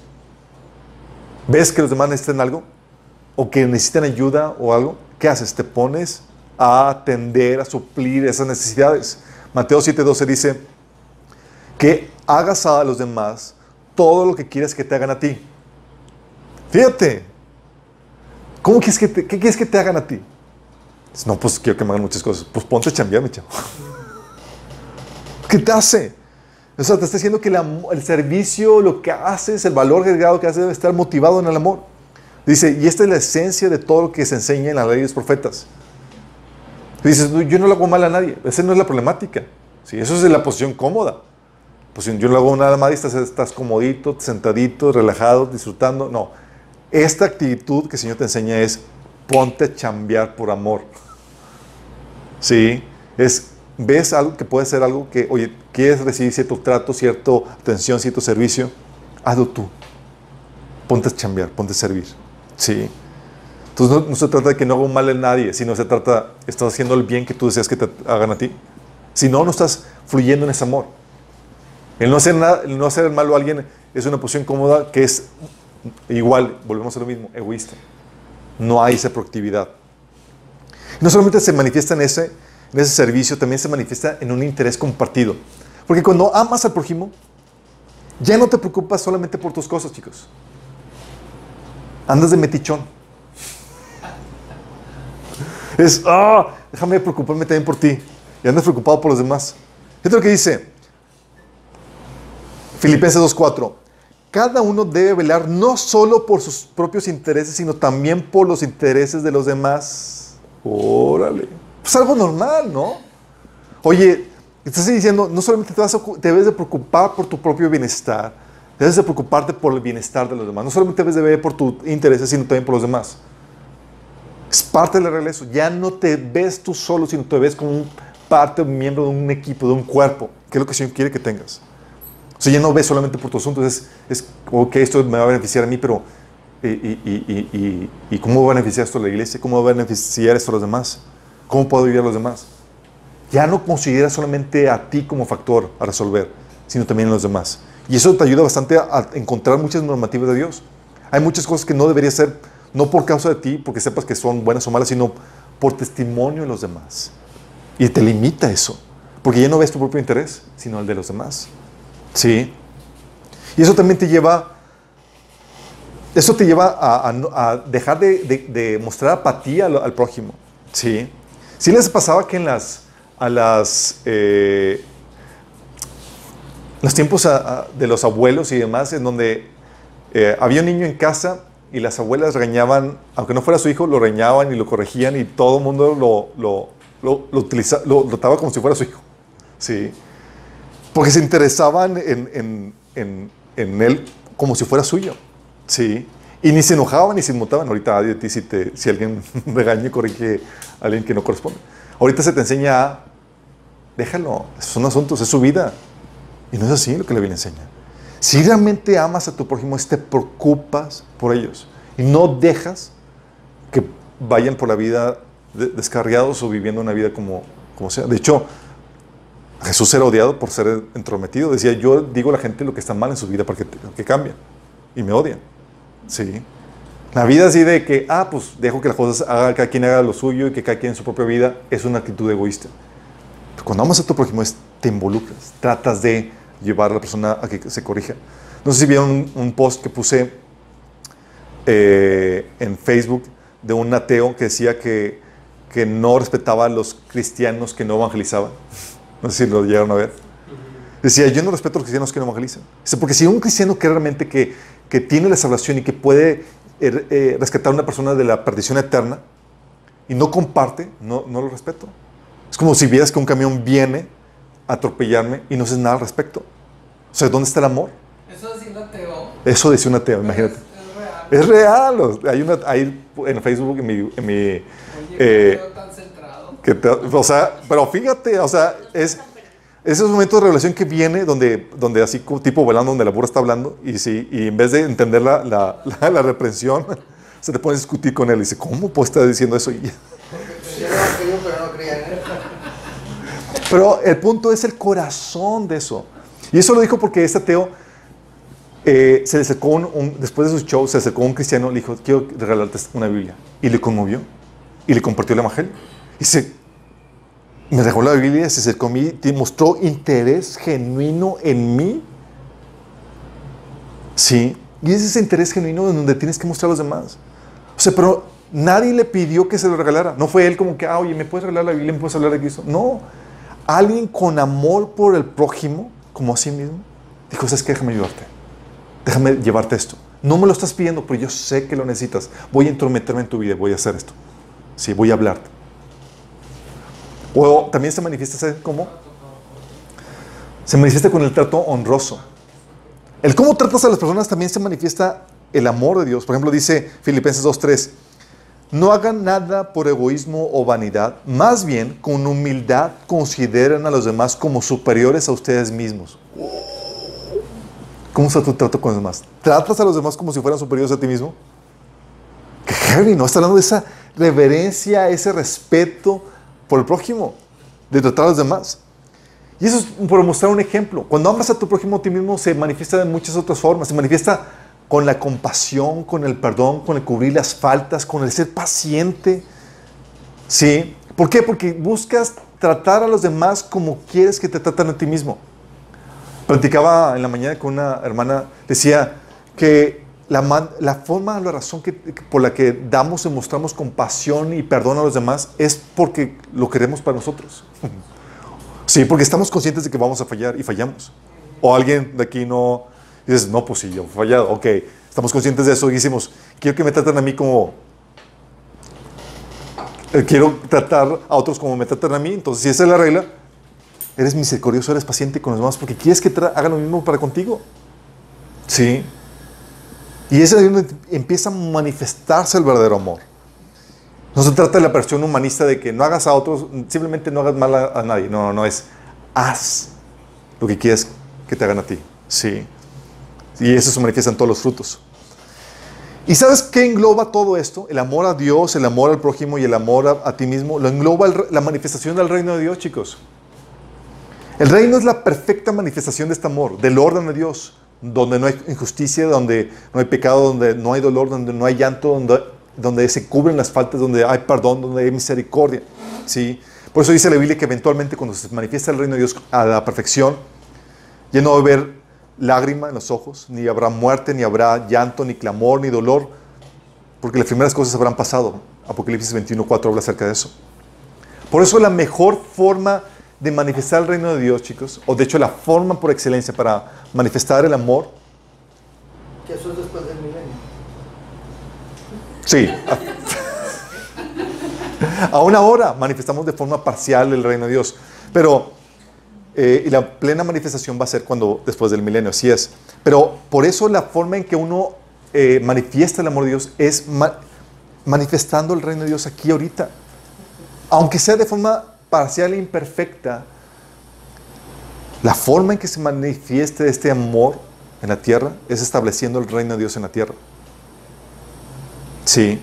¿Ves que los demás necesitan algo? ¿O que necesitan ayuda o algo? ¿Qué haces? Te pones a atender, a suplir esas necesidades. Mateo 7:12 dice que hagas a los demás todo lo que quieres que te hagan a ti. Fíjate. ¿Cómo quieres que te, ¿Qué quieres que te hagan a ti? No, pues quiero que me hagan muchas cosas. Pues ponte a chambear, mi chavo. ¿Qué te hace? O sea, te está diciendo que el servicio, lo que haces, el valor agregado que haces debe estar motivado en el amor. Dice, y esta es la esencia de todo lo que se enseña en la ley de los profetas. Dices, yo no lo hago mal a nadie. Esa no es la problemática. ¿sí? Eso es la posición cómoda. Pues yo no lo hago nada mal y estás, estás comodito, sentadito, relajado, disfrutando. No. Esta actitud que el Señor te enseña es ponte a chambear por amor. Sí, es, ves algo que puede ser algo que, oye, quieres recibir cierto trato, cierta atención, cierto servicio, hazlo tú. Ponte a chambear, ponte a servir. Sí. Entonces no, se trata de que no haga un mal a nadie, sino se trata, estás haciendo el bien que tú deseas que te hagan a ti. Si no, no estás fluyendo en ese amor. El no hacer, nada, el no hacer malo a alguien es una posición cómoda que es igual, volvemos a lo mismo, egoísta. No hay esa proactividad. No solamente se manifiesta en ese, en ese servicio, también se manifiesta en un interés compartido. Porque cuando amas al prójimo, ya no te preocupas solamente por tus cosas, chicos. Andas de metichón. Es, ah, déjame preocuparme también por ti. Y andas preocupado por los demás. Es lo que dice Filipenses 2.4. Cada uno debe velar no solo por sus propios intereses, sino también por los intereses de los demás. Órale. Pues algo normal, ¿no? Oye, estás diciendo, no solamente te, vas debes de preocupar por tu propio bienestar, debes de preocuparte por el bienestar de los demás. No solamente debes de ver por tus intereses, sino también por los demás. Es parte del regreso. Ya no te ves tú solo, sino te ves como un parte, un miembro de un equipo, de un cuerpo, que es lo que el Señor quiere que tengas. O sea, ya no ves solamente por tu asunto, es, es ok, esto me va a beneficiar a mí, pero ¿y, y, y, y cómo va a beneficiar esto a la iglesia? ¿Cómo va a beneficiar esto a los demás? ¿Cómo puedo ayudar a los demás? Ya no consideras solamente a ti como factor a resolver, sino también a los demás. Y eso te ayuda bastante a encontrar muchas normativas de Dios. Hay muchas cosas que no debería ser, no por causa de ti, porque sepas que son buenas o malas, sino por testimonio de los demás. Y te limita eso, porque ya no ves tu propio interés, sino el de los demás. ¿Sí? Y eso también te lleva, eso te lleva a, dejar de, mostrar apatía al, prójimo. ¿Sí? Sí les pasaba que en las, a las, eh, los tiempos de los abuelos y demás, en donde eh, había un niño en casa y las abuelas reñaban, aunque no fuera su hijo, lo reñaban y lo corregían y todo el mundo lo, lo, lo, lo, utilizaba, lo trataba como si fuera su hijo. ¿Sí? Porque se interesaban en, él como si fuera suyo. ¿Sí? Y ni se enojaban ni se inmutaban. Ahorita de ti si, te, si alguien regaña y corrige a alguien que no corresponde. Ahorita se te enseña a, déjalo, son asuntos, es su vida. Y no es así lo que la Biblia enseña. Si realmente amas a tu prójimo, es te preocupas por ellos. Y no dejas que vayan por la vida descarriados o viviendo una vida como, como sea. De hecho, Jesús era odiado por ser entrometido. Decía, yo digo a la gente lo que está mal en su vida para que, que cambien. Y me odian. Sí. La vida así de que, ah, pues dejo que las cosas haga, cada quien haga lo suyo y que cada quien en su propia vida, es una actitud egoísta. cuando amas a tu prójimo, es, te involucras, tratas de llevar a la persona a que se corrija. No sé si vieron un, post que puse eh, en Facebook de un ateo que decía que, que no respetaba a los cristianos que no evangelizaban. No sé si lo llegaron a ver. Decía, yo no respeto a los cristianos que no evangelizan. Porque si un cristiano que realmente que, que tiene la salvación y que puede eh, eh, rescatar a una persona de la perdición eterna y no comparte, no, no lo respeto. Es como si vieras que un camión viene a atropellarme y no haces nada al respecto. O sea, ¿dónde está el amor? Eso decía un ateo. Eso decía un ateo, imagínate. Es, real. Hay, una, hay en Facebook, en mi... En mi Oye, eh, tan centrado. Que o sea, pero fíjate, o sea, es esos momentos de revelación que viene donde, donde así tipo volando, donde la burra está hablando y, sí, y en vez de entender la, la, reprensión, se te pone a discutir con él y dice, ¿cómo puede estar diciendo eso? Y pero el punto es el corazón de eso. Y eso lo dijo porque este ateo eh, se le un, después de su show, se acercó un cristiano, le dijo, quiero regalarte una Biblia. Y le conmovió. Y le compartió el evangelio. Y se, me dejó la Biblia, se acercó a mí, mostró interés genuino en mí. Sí. Y es ese interés genuino en donde tienes que mostrar a los demás. O sea, pero nadie le pidió que se lo regalara. No fue él como que, ah, oye, ¿me puedes regalar la Biblia? ¿Me puedes hablar de Cristo? No. Alguien con amor por el prójimo, como a sí mismo, dijo, ¿sabes qué? Déjame ayudarte. Déjame llevarte esto. No me lo estás pidiendo, pero yo sé que lo necesitas. Voy a entrometerme en tu vida, voy a hacer esto. Sí, voy a hablarte. O también se manifiesta, ¿sabes cómo? Se manifiesta con el trato honroso. El cómo tratas a las personas también se manifiesta el amor de Dios. Por ejemplo, dice Filipenses 2.3, no hagan nada por egoísmo o vanidad, más bien con humildad consideren a los demás como superiores a ustedes mismos. ¿Cómo está tu trato con los demás? ¿Tratas a los demás como si fueran superiores a ti mismo? Que heavy, ¿no? Está hablando de esa reverencia, ese respeto por el prójimo, de tratar a los demás. Y eso es por mostrar un ejemplo. Cuando amas a tu prójimo a ti mismo se manifiesta de muchas otras formas. Se manifiesta con la compasión, con el perdón, con el cubrir las faltas, con el ser paciente. ¿Sí? ¿Por qué? Porque buscas tratar a los demás como quieres que te traten a ti mismo. Platicaba en la mañana con una hermana, decía que la, forma, la razón que, por la que damos y mostramos compasión y perdón a los demás es porque lo queremos para nosotros. Sí, porque estamos conscientes de que vamos a fallar y fallamos. O alguien de aquí no dices, no, pues sí, yo he fallado. Ok, estamos conscientes de eso y decimos, quiero que me traten a mí como... eh, Quiero tratar a otros como me tratan a mí. Entonces, si esa es la regla, eres misericordioso, eres paciente con los demás porque quieres que hagan lo mismo para contigo. Sí. Y es donde empieza a manifestarse el verdadero amor. No se trata de la versión humanista de que no hagas a otros, simplemente no hagas mal a, nadie. No, no, no, es haz lo que quieres que te hagan a ti. Sí. Y eso se manifiesta en todos los frutos. ¿Y sabes qué engloba todo esto? El amor a Dios, el amor al prójimo y el amor a, ti mismo. Lo engloba la manifestación del reino de Dios, chicos. El reino es la perfecta manifestación de este amor, del orden de Dios, donde no hay injusticia, donde no hay pecado, donde no hay dolor, donde no hay llanto, donde, donde se cubren las faltas, donde hay perdón, donde hay misericordia. ¿sí? Por eso dice la Biblia que eventualmente cuando se manifiesta el reino de Dios a la perfección, ya no va a haber lágrima en los ojos, ni habrá muerte, ni habrá llanto, ni clamor, ni dolor, porque las primeras cosas habrán pasado. Apocalipsis 21.4 habla acerca de eso. Por eso la mejor forma de manifestar el reino de Dios, chicos, o de hecho la forma por excelencia para manifestar el amor, Que eso es después del milenio. sí. Aún ahora manifestamos de forma parcial el reino de Dios, pero eh, y la plena manifestación va a ser cuando después del milenio, así es. Pero por eso la forma en que uno eh, manifiesta el amor de Dios es ma- manifestando el reino de Dios aquí ahorita. Aunque sea de forma parcial e imperfecta, la forma en que se manifieste este amor en la tierra es estableciendo el reino de Dios en la tierra. Sí.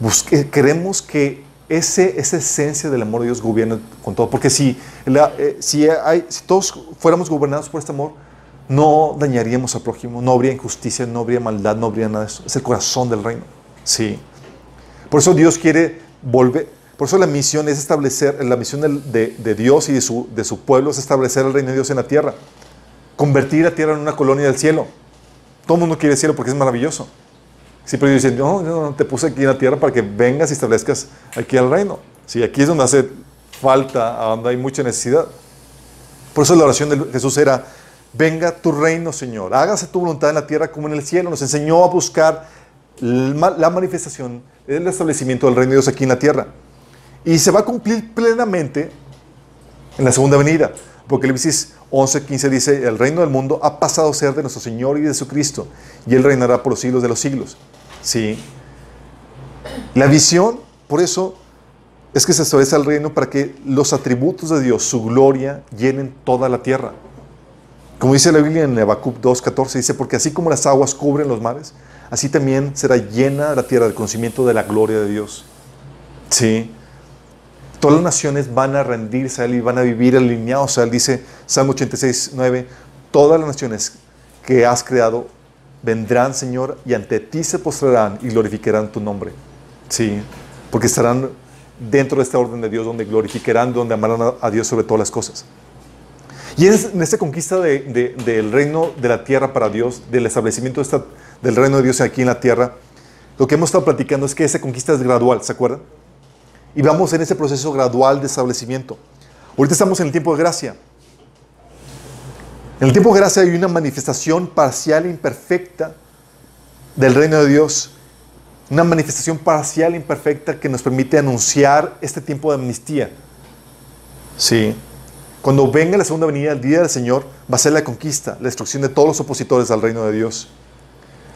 Busque- queremos que ese, esa esencia del amor de Dios gobierne con todo. Porque si, la- eh, si, hay, si todos fuéramos gobernados por este amor, no dañaríamos al prójimo, no habría injusticia, no habría maldad, no habría nada de eso. Es el corazón del reino. Sí. Por eso Dios quiere volver, por eso la misión es establecer, la misión de, Dios y de su, de su pueblo es establecer el reino de Dios en la tierra. Convertir la tierra en una colonia del cielo. Todo el mundo quiere el cielo porque es maravilloso. Siempre dicen, no, no, no, te puse aquí en la tierra para que vengas y establezcas aquí el reino. Sí, aquí es donde hace falta, donde hay mucha necesidad. Por eso la oración de Jesús era, venga tu reino, Señor, hágase tu voluntad en la tierra como en el cielo. Nos enseñó a buscar la manifestación, el establecimiento del reino de Dios aquí en la tierra. Y se va a cumplir plenamente en la segunda venida. Apocalipsis 11, 15 dice, el reino del mundo ha pasado a ser de nuestro Señor y de su Cristo, y Él reinará por los siglos de los siglos. Sí. La visión, por eso, es que se establece el reino para que los atributos de Dios, su gloria, llenen toda la tierra. Como dice la Biblia en Habacuc 2.14, dice, porque así como las aguas cubren los mares, así también será llena la tierra del conocimiento de la gloria de Dios. Sí. Todas las naciones van a rendirse a Él y van a vivir alineados a Él. Dice Salmo 86, 9, todas las naciones que has creado vendrán, Señor, y ante ti se postrarán y glorificarán tu nombre. Sí, porque estarán dentro de esta orden de Dios donde glorificarán, donde amarán a, Dios sobre todas las cosas. Y en, en esta conquista de- de- del reino de la tierra para Dios, del establecimiento de esta- del reino de Dios aquí en la tierra, lo que hemos estado platicando es que esa conquista es gradual, ¿se acuerdan? Y vamos en ese proceso gradual de establecimiento. Ahorita estamos en el tiempo de gracia. En el tiempo de gracia hay una manifestación parcial e imperfecta del reino de Dios. Una manifestación parcial e imperfecta que nos permite anunciar este tiempo de amnistía. Sí. Cuando venga la segunda venida, el día del Señor, va a ser la conquista, la destrucción de todos los opositores al reino de Dios.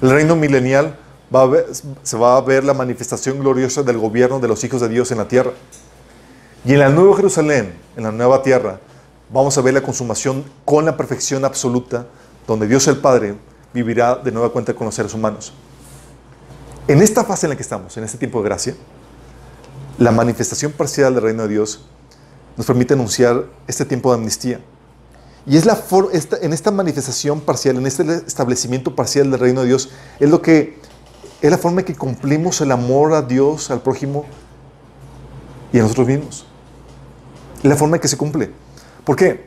El reino milenial va a ver- se va a ver la manifestación gloriosa del gobierno de los hijos de Dios en la tierra. Y en la nueva Jerusalén, en la nueva tierra, vamos a ver la consumación con la perfección absoluta, donde Dios el Padre vivirá de nueva cuenta con los seres humanos. En esta fase en la que estamos, en este tiempo de gracia, la manifestación parcial del reino de Dios nos permite anunciar este tiempo de amnistía. Y es la esta- en esta manifestación parcial, en este establecimiento parcial del reino de Dios, es lo que es la forma en que cumplimos el amor a Dios, al prójimo y a nosotros mismos. Es la forma en que se cumple. ¿Por qué?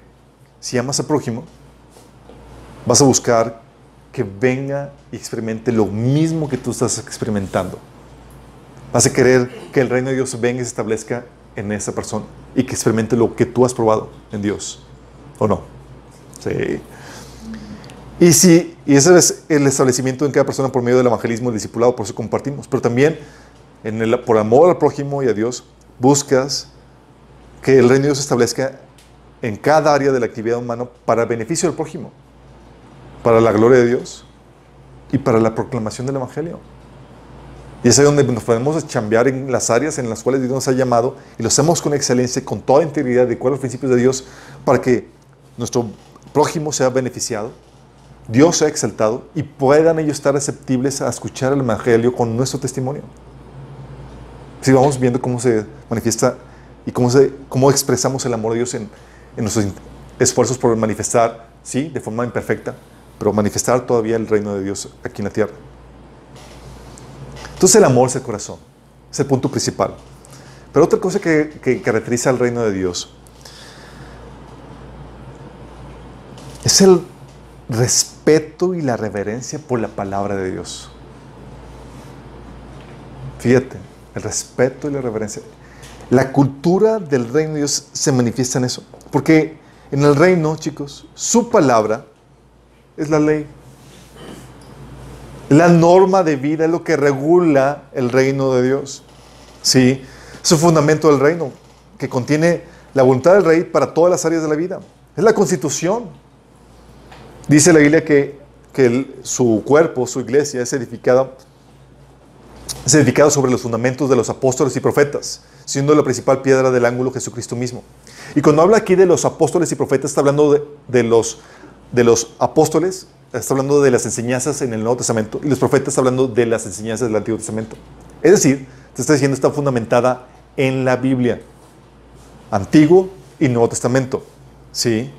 Si amas al prójimo, vas a buscar que venga y experimente lo mismo que tú estás experimentando. Vas a querer que el reino de Dios venga y se establezca en esa persona y que experimente lo que tú has probado en Dios. ¿O no? Sí. Y sí, y ese es el establecimiento en cada persona por medio del evangelismo el discipulado, por eso compartimos. Pero también, en el, por amor al prójimo y a Dios, buscas que el reino de Dios se establezca en cada área de la actividad humana para beneficio del prójimo, para la gloria de Dios y para la proclamación del Evangelio. Y es ahí donde nos podemos chambear en las áreas en las cuales Dios nos ha llamado y lo hacemos con excelencia, con toda integridad, de acuerdo a los principios de Dios, para que nuestro prójimo sea beneficiado, Dios sea exaltado y puedan ellos estar receptibles a escuchar el Evangelio con nuestro testimonio. Si vamos viendo cómo se manifiesta y cómo, cómo expresamos el amor de Dios en, en nuestros esfuerzos por manifestar, sí, de forma imperfecta, pero manifestar todavía el reino de Dios aquí en la tierra. Entonces el amor es el corazón, es el punto principal. Pero otra cosa que, que caracteriza al reino de Dios es el respeto y la reverencia por la palabra de Dios. Fíjate, el respeto y la reverencia. La cultura del reino de Dios se manifiesta en eso. Porque en el reino, chicos, su palabra es la ley. La norma de vida es lo que regula el reino de Dios. Sí, es un fundamento del reino que contiene la voluntad del rey para todas las áreas de la vida. Es la constitución. Dice la Biblia que, que su cuerpo, su iglesia, es edificada, es edificado sobre los fundamentos de los apóstoles y profetas, siendo la principal piedra del ángulo Jesucristo mismo. Y cuando habla aquí de los apóstoles y profetas, está hablando de, de los, de los apóstoles, está hablando de las enseñanzas en el Nuevo Testamento, y los profetas está hablando de las enseñanzas del Antiguo Testamento. Es decir, te está diciendo está fundamentada en la Biblia, Antiguo y Nuevo Testamento. ¿Sí?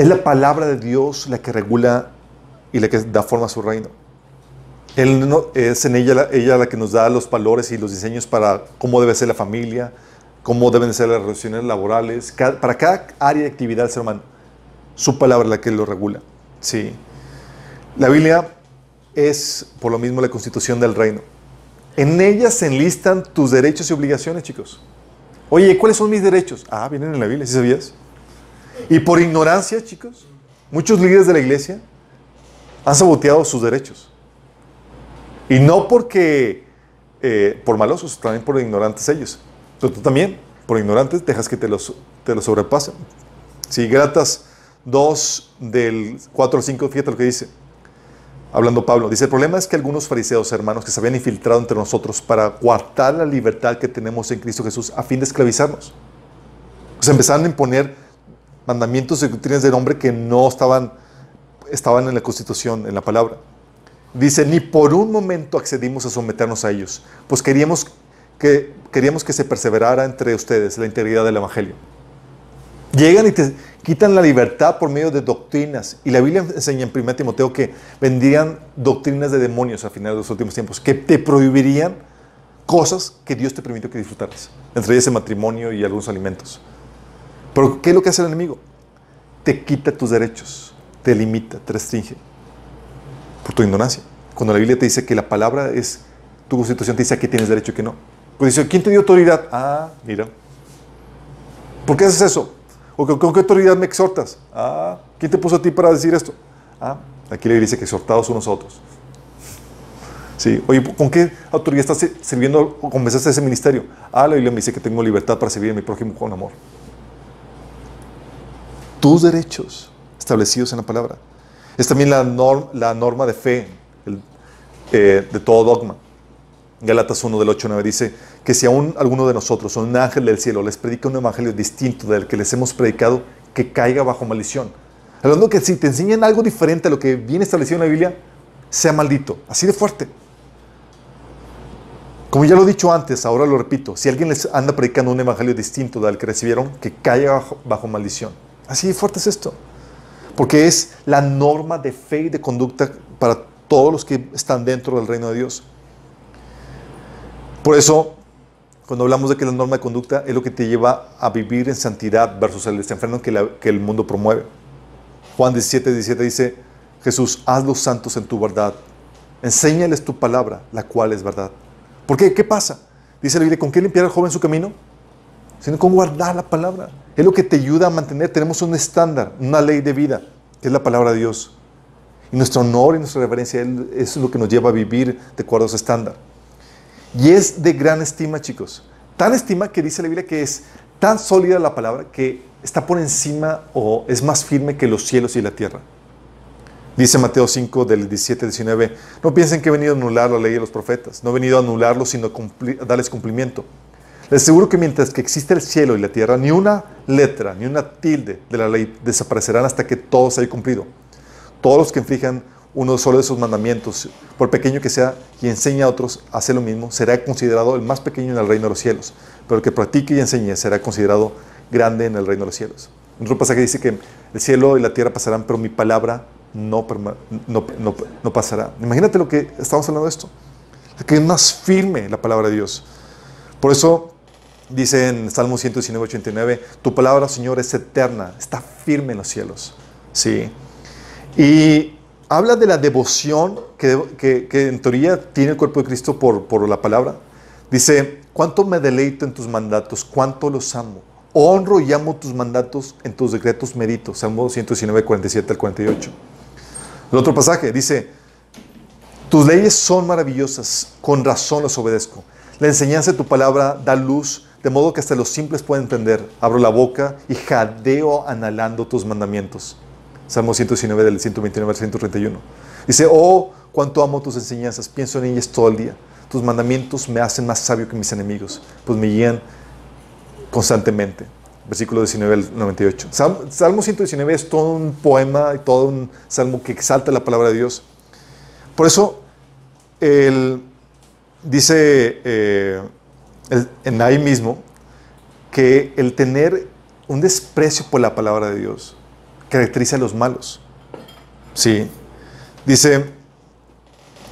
Es la palabra de Dios la que regula y la que da forma a su reino. Él es en ella, la- ella la que nos da los valores y los diseños para cómo debe ser la familia, cómo deben ser las relaciones laborales, para cada área de actividad del ser humano. Su palabra la que lo regula. Sí. La Biblia es, por lo mismo, la constitución del reino. En ella se enlistan tus derechos y obligaciones, chicos. Oye, ¿cuáles son mis derechos? Ah, vienen en la Biblia, ¿sí sabías? Y por ignorancia, chicos, muchos líderes de la iglesia han saboteado sus derechos. Y no porque eh, por malosos, también por ignorantes ellos. Pero tú también, por ignorantes, dejas que te los, te los sobrepasen. Si Gratas 2 del 4 al 5, fíjate lo que dice. Hablando Pablo, dice, el problema es que algunos fariseos, hermanos, que se habían infiltrado entre nosotros para coartar la libertad que tenemos en Cristo Jesús a fin de esclavizarnos. Pues empezaron a imponer mandamientos y doctrinas del hombre que no estaban, estaban en la Constitución, en la palabra. Dice, ni por un momento accedimos a someternos a ellos, pues queríamos que, queríamos que se perseverara entre ustedes la integridad del Evangelio. Llegan y te quitan la libertad por medio de doctrinas. Y la Biblia enseña en 1 Timoteo que vendrían doctrinas de demonios a finales de los últimos tiempos, que te prohibirían cosas que Dios te permitió que disfrutaras, entre ellas el matrimonio y algunos alimentos. Pero ¿qué es lo que hace el enemigo? Te quita tus derechos, te limita, te restringe por tu ignorancia. Cuando la Biblia te dice que la palabra es, tu constitución te dice a qué tienes derecho y qué no. Pues dice, ¿quién te dio autoridad? Ah, mira. ¿Por qué haces eso? ¿O con, qué autoridad me exhortas? Ah, ¿quién te puso a ti para decir esto? Ah, aquí la Biblia dice que exhortados unos a otros. Sí, oye, ¿con qué autoridad estás sirviendo o comenzaste ese ministerio? Ah, la Biblia me dice que tengo libertad para servir a mi prójimo con amor. Tus derechos establecidos en la palabra. Es también la, norm- la norma de fe eh, de todo dogma. Galatas 1 del 8 al 9 dice que si aún alguno de nosotros o un ángel del cielo les predica un evangelio distinto del que les hemos predicado, que caiga bajo maldición. Hablando que si te enseñan algo diferente a lo que viene establecido en la Biblia, sea maldito. Así de fuerte. Como ya lo he dicho antes, ahora lo repito, si alguien les anda predicando un evangelio distinto del que recibieron, que caiga bajo maldición. Así de fuerte es esto. Porque es la norma de fe y de conducta para todos los que están dentro del reino de Dios. Por eso, cuando hablamos de que la norma de conducta es lo que te lleva a vivir en santidad versus el desenfreno que, el mundo promueve. Juan 17, 17 dice, Jesús, hazlos santos en tu verdad. Enséñales tu palabra, la cual es verdad. ¿Por qué? ¿Qué pasa? Dice la Biblia, ¿con qué limpiar al joven su camino? Sino con guardar la palabra. Es lo que te ayuda a mantener. Tenemos un estándar, una ley de vida, que es la palabra de Dios. Y nuestro honor y nuestra reverencia es lo que nos lleva a vivir de acuerdo a ese estándar. Y es de gran estima, chicos. Tan estima que dice la Biblia que es tan sólida la palabra que está por encima o es más firme que los cielos y la tierra. Dice Mateo 5 del 17 al 19, no piensen que he venido a anular la ley de los profetas, no he venido a anularlos, sino a, a darles cumplimiento. Les aseguro que mientras que existe el cielo y la tierra, ni una letra, ni una tilde de la ley desaparecerán hasta que todo se haya cumplido. Todos los que inflijan uno solo de esos mandamientos, por pequeño que sea, y enseña a otros a hacer lo mismo, será considerado el más pequeño en el reino de los cielos. Pero el que practique y enseñe será considerado grande en el reino de los cielos. En otro pasaje dice que el cielo y la tierra pasarán, pero mi palabra no, no, no- no pasará. Imagínate lo que estamos hablando de esto. Que es más firme la palabra de Dios. Por eso dice en Salmo 119, 89, tu palabra, Señor, es eterna, está firme en los cielos. Sí. Y habla de la devoción que, que- que en teoría tiene el cuerpo de Cristo por, por la palabra. Dice, cuánto me deleito en tus mandatos, cuánto los amo. Honro y amo tus mandatos, en tus decretos medito. Salmo 119, 47 al 48. El otro pasaje dice, tus leyes son maravillosas, con razón los obedezco. La enseñanza de tu palabra da luz, de modo que hasta los simples pueden entender. Abro la boca y jadeo anhelando tus mandamientos. Salmo 119 del 129 al 131. Dice, oh, cuánto amo tus enseñanzas, pienso en ellas todo el día. Tus mandamientos me hacen más sabio que mis enemigos, pues me guían constantemente. Versículo 19 al 98. Sal- Salmo 119 es todo un poema y todo un salmo que exalta la palabra de Dios. Por eso, el- dice eh, en ahí mismo que el tener un desprecio por la palabra de Dios caracteriza a los malos. Sí. Dice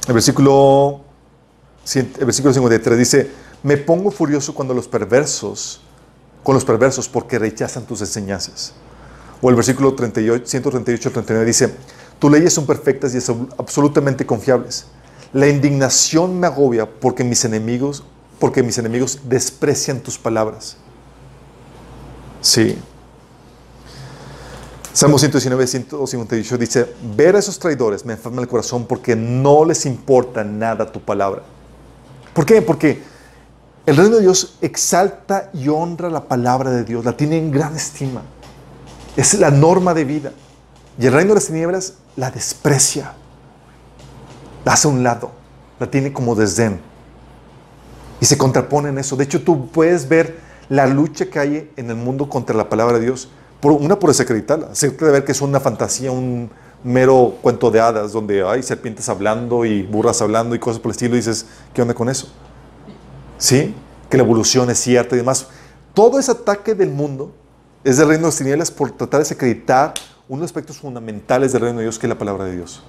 el versículo, el versículo 53, dice, me pongo furioso cuando los perversos, con los perversos porque rechazan tus enseñanzas. O el versículo 38, 138 al 39 dice, tus leyes son perfectas y ab- absolutamente confiables. La indignación me agobia porque mis enemigos, porque mis enemigos desprecian tus palabras. Sí. Salmo 119, 158 dice, ver a esos traidores me enferma el corazón porque no les importa nada tu palabra. ¿Por qué? Porque el reino de Dios exalta y honra la palabra de Dios, la tiene en gran estima. Es la norma de vida. Y el reino de las tinieblas la desprecia, la hace a un lado, la tiene como desdén. Y se contrapone en eso. De hecho, tú puedes ver la lucha que hay en el mundo contra la palabra de Dios. Por, una por desacreditarla. Se cree ver que es una fantasía, un mero cuento de hadas donde hay serpientes hablando y burras hablando y cosas por el estilo. Y dices, ¿qué onda con eso? ¿Sí? Que la evolución es cierta y demás. Todo ese ataque del mundo es del reino de las tinieblas por tratar de desacreditar unos aspectos fundamentales del reino de Dios que es la palabra de Dios.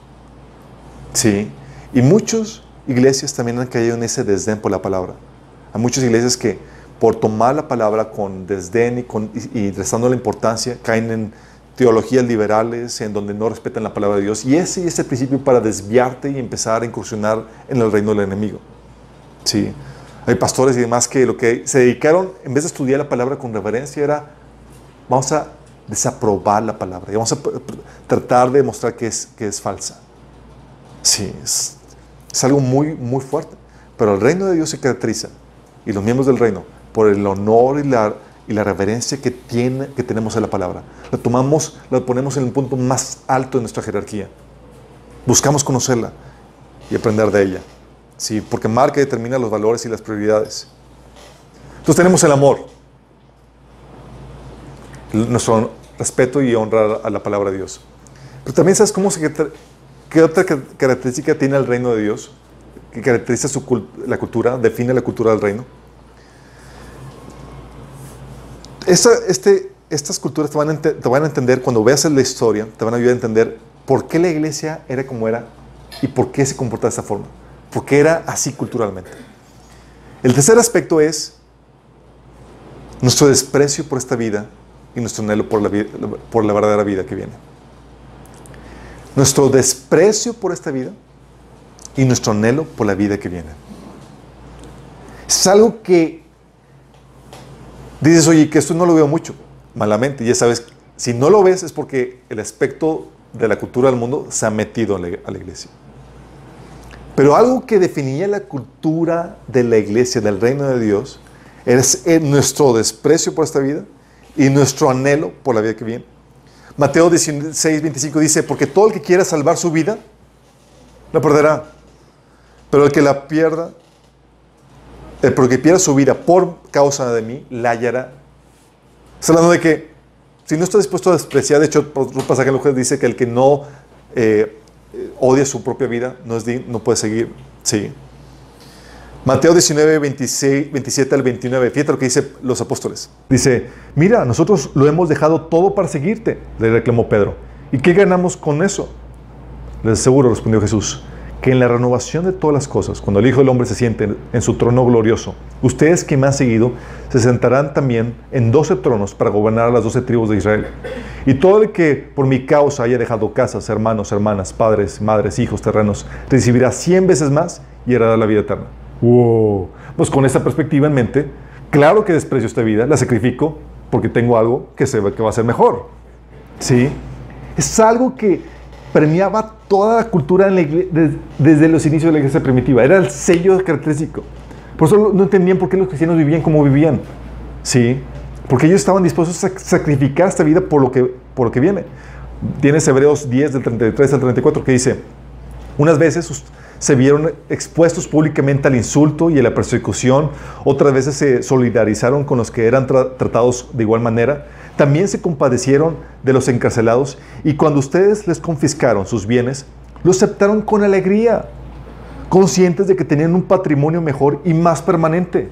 Sí. Y muchas iglesias también han caído en ese desdén por la palabra. Hay muchas iglesias que por tomar la palabra con desdén y, con, y, y restando la importancia, caen en teologías liberales en donde no respetan la palabra de Dios. Y ese es el principio para desviarte y empezar a incursionar en el reino del enemigo. Sí. Hay pastores y demás que lo que se dedicaron, en vez de estudiar la palabra con reverencia, era vamos a desaprobar la palabra y vamos a tratar de mostrar que es, que es falsa. Sí, es, es algo muy, muy fuerte. Pero el reino de Dios se caracteriza, y los miembros del reino, por el honor y la, y la reverencia que, tiene, que tenemos a la palabra. La tomamos, la ponemos en el punto más alto de nuestra jerarquía. Buscamos conocerla y aprender de ella. Sí, porque marca y determina los valores y las prioridades. Entonces tenemos el amor, nuestro respeto y honra a la palabra de Dios. Pero también sabes cómo se, qué otra ca- característica tiene el reino de Dios que caracteriza su la cultura, define la cultura del reino. Esta- este, estas culturas te van, a entender, cuando veas la historia, te van a ayudar a entender por qué la iglesia era como era y por qué se comporta de esa forma. Por qué era así culturalmente. El tercer aspecto es nuestro desprecio por esta vida y nuestro anhelo por la verdadera vida que viene. Nuestro desprecio por esta vida y nuestro anhelo por la vida que viene. Es algo que dices, oye, que esto no lo veo mucho, malamente. Ya sabes, si no lo ves es porque el aspecto de la cultura del mundo se ha metido a la, iglesia. Pero algo que definía la cultura de la iglesia, del reino de Dios, es eh, nuestro desprecio por esta vida y nuestro anhelo por la vida que viene. Mateo 16, 25 dice, porque todo el que quiera salvar su vida, la perderá. Pero el que la pierda, el porque pierda su vida por causa de mí, la hallará. Está hablando de que si no está dispuesto a despreciar, de hecho, por otro pasaje en Lucas dice que el que no eh, eh, odia su propia vida no, es no puede seguir. Sí. Mateo 19, 26, 27 al 29. Fíjate lo que dice los apóstoles. Dice, mira, nosotros lo hemos dejado todo para seguirte, le reclamó Pedro. ¿Y qué ganamos con eso? Les aseguro, respondió Jesús, que en la renovación de todas las cosas, cuando el Hijo del Hombre se siente en, su trono glorioso, ustedes que me han seguido se sentarán también en doce tronos para gobernar a las doce tribus de Israel. Y todo el que por mi causa haya dejado casas, hermanos, hermanas, padres, madres, hijos, terrenos, recibirá cien veces más y heredará la vida eterna. ¡Wow! Pues con esta perspectiva en mente, claro que desprecio esta vida, la sacrifico porque tengo algo que, se, que va a ser mejor. ¿Sí? Es algo que premiaba toda la cultura en la igle- des- desde los inicios de la iglesia primitiva. Era el sello característico. Por eso no entendían por qué los cristianos vivían como vivían. ¿Sí? Porque ellos estaban dispuestos a sac- sacrificar esta vida por lo que, por lo que viene. Tienes Hebreos 10 del 33 al 34 que dice, unas veces se vieron expuestos públicamente al insulto y a la persecución, otras veces se solidarizaron con los que eran tra- tratados de igual manera, también se compadecieron de los encarcelados y cuando ustedes les confiscaron sus bienes, lo aceptaron con alegría, conscientes de que tenían un patrimonio mejor y más permanente.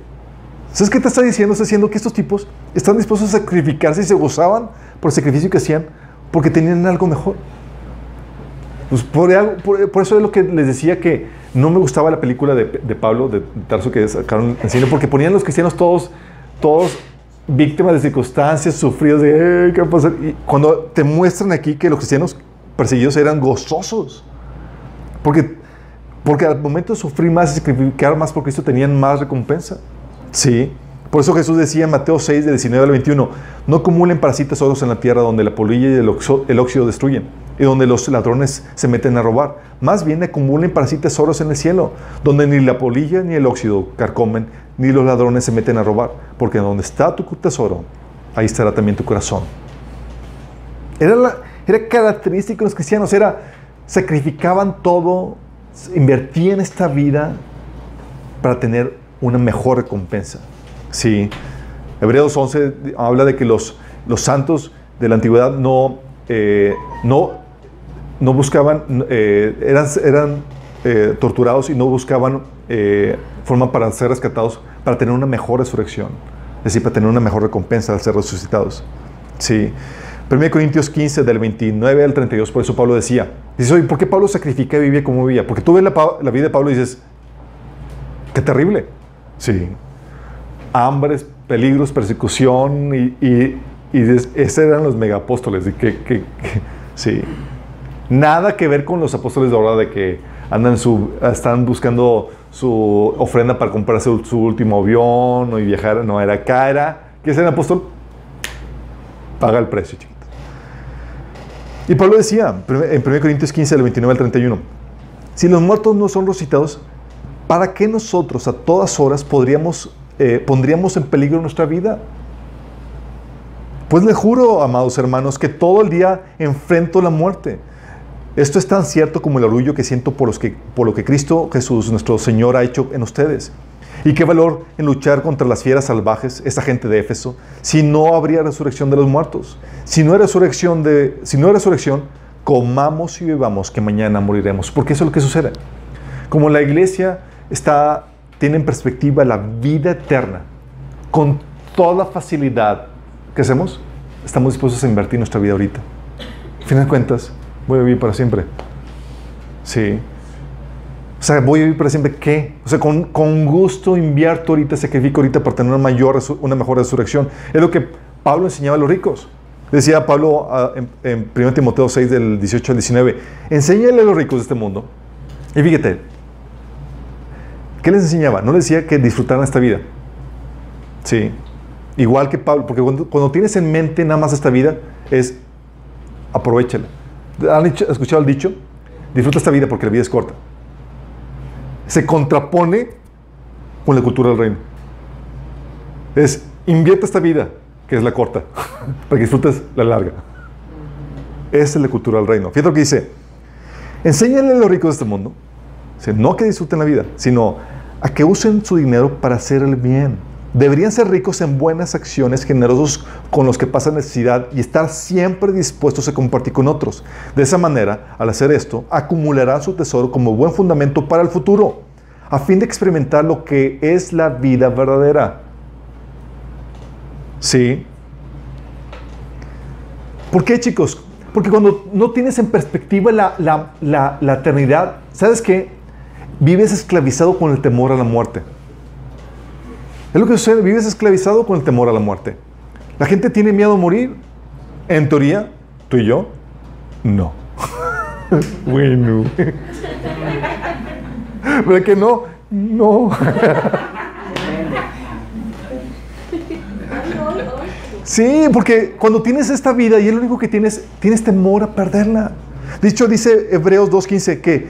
¿Sabes qué te está diciendo? Está diciendo que estos tipos están dispuestos a sacrificarse y se gozaban por el sacrificio que hacían porque tenían algo mejor. Pues por, eso es lo que les decía que no me gustaba la película de, Pablo, de Tarso, que sacaron en cine, porque ponían los cristianos todos, todos víctimas de circunstancias, sufridos de, "Eh, ¿qué va a pasar?". Y cuando te muestran aquí que los cristianos perseguidos eran gozosos, porque, porque al momento de sufrir más y sacrificar más por Cristo tenían más recompensa. Sí. Por eso Jesús decía en Mateo 6, de 19 al 21, no acumulen para sí tesoros en la tierra donde la polilla y el óxido destruyen y donde los ladrones se meten a robar. Más bien acumulen para sí tesoros en el cielo, donde ni la polilla ni el óxido carcomen, ni los ladrones se meten a robar, porque donde está tu tesoro, ahí estará también tu corazón. Era, la- característico de los cristianos, era sacrificaban todo, invertían esta vida para tener una mejor recompensa. Sí. Hebreos 11 habla de que los, los santos de la antigüedad no, eh, no, no buscaban, eh, eran, eran eh, torturados y no buscaban eh, forma para ser rescatados, para tener una mejor resurrección. Es decir, para tener una mejor recompensa al ser resucitados. Sí. 1 Corintios 15, del 29 al 32, por eso Pablo decía, dice, oye, ¿por qué Pablo sacrifica y vivía como vivía? Porque tú ves la, vida de Pablo y dices, qué terrible. Sí. Hambres, peligros, persecución y, y, y esos eran los megapóstoles. Sí. Nada que ver con los apóstoles de ahora de que andan su, están buscando su ofrenda para comprarse su, último avión y viajar. No, era acá, era, ¿qué es el apóstol? Paga el precio, chiquito. Y Pablo decía en 1 Corintios 15, del 29 al 31, si los muertos no son resucitados, ¿para qué nosotros a todas horas podríamos, eh, pondríamos en peligro nuestra vida? Pues le juro, amados hermanos, que todo el día enfrento la muerte. Esto es tan cierto como el orgullo que siento por, lo que Cristo Jesús, nuestro Señor, ha hecho en ustedes. Y qué valor en luchar contra las fieras salvajes, esa gente de Éfeso, si no habría resurrección de los muertos. Si no hay resurrección, de, si no hay resurrección comamos y bebamos, que mañana moriremos. Porque eso es lo que sucede. Como la iglesia está, tiene en perspectiva la vida eterna, con toda facilidad, ¿qué hacemos? Estamos dispuestos a invertir nuestra vida ahorita. Al final de cuentas, voy a vivir para siempre. Sí. O sea, voy a vivir para siempre, ¿qué? O sea, con, con gusto invierto ahorita, sacrifico ahorita para tener una, mayor, una mejor resurrección. Es lo que Pablo enseñaba a los ricos. Decía Pablo ah, en, en 1 Timoteo 6, del 18 al 19, enséñale a los ricos de este mundo. Y fíjate, ¿qué les enseñaba? No les decía que disfrutaran esta vida. Sí. Igual que Pablo, porque cuando, cuando tienes en mente nada más esta vida, es aprovechala. ¿Han escuchado el dicho? Disfruta esta vida porque la vida es corta. Se contrapone con la cultura del reino. Es invierte esta vida, que es la corta, para que disfrutes la larga. Esa es la cultura del reino. Fíjate lo que dice. Enséñale a los ricos de este mundo, dice, no que disfruten la vida, sino a que usen su dinero para hacer el bien. Deberían ser ricos en buenas acciones, generosos con los que pasan necesidad y estar siempre dispuestos a compartir con otros. De esa manera, al hacer esto, acumularán su tesoro como buen fundamento para el futuro, a fin de experimentar lo que es la vida verdadera. ¿Sí? ¿Por qué, chicos? Porque cuando no tienes en perspectiva la, la- la- eternidad, ¿sabes qué? Vives esclavizado con el temor a la muerte. Es lo que sucede, vives esclavizado con el temor a la muerte. La gente tiene miedo a morir. En teoría, tú y yo, no. bueno. ¿Verdad que no? No. Sí, porque cuando tienes esta vida y es lo único que tienes, tienes temor a perderla. De hecho, dice Hebreos 2.15 que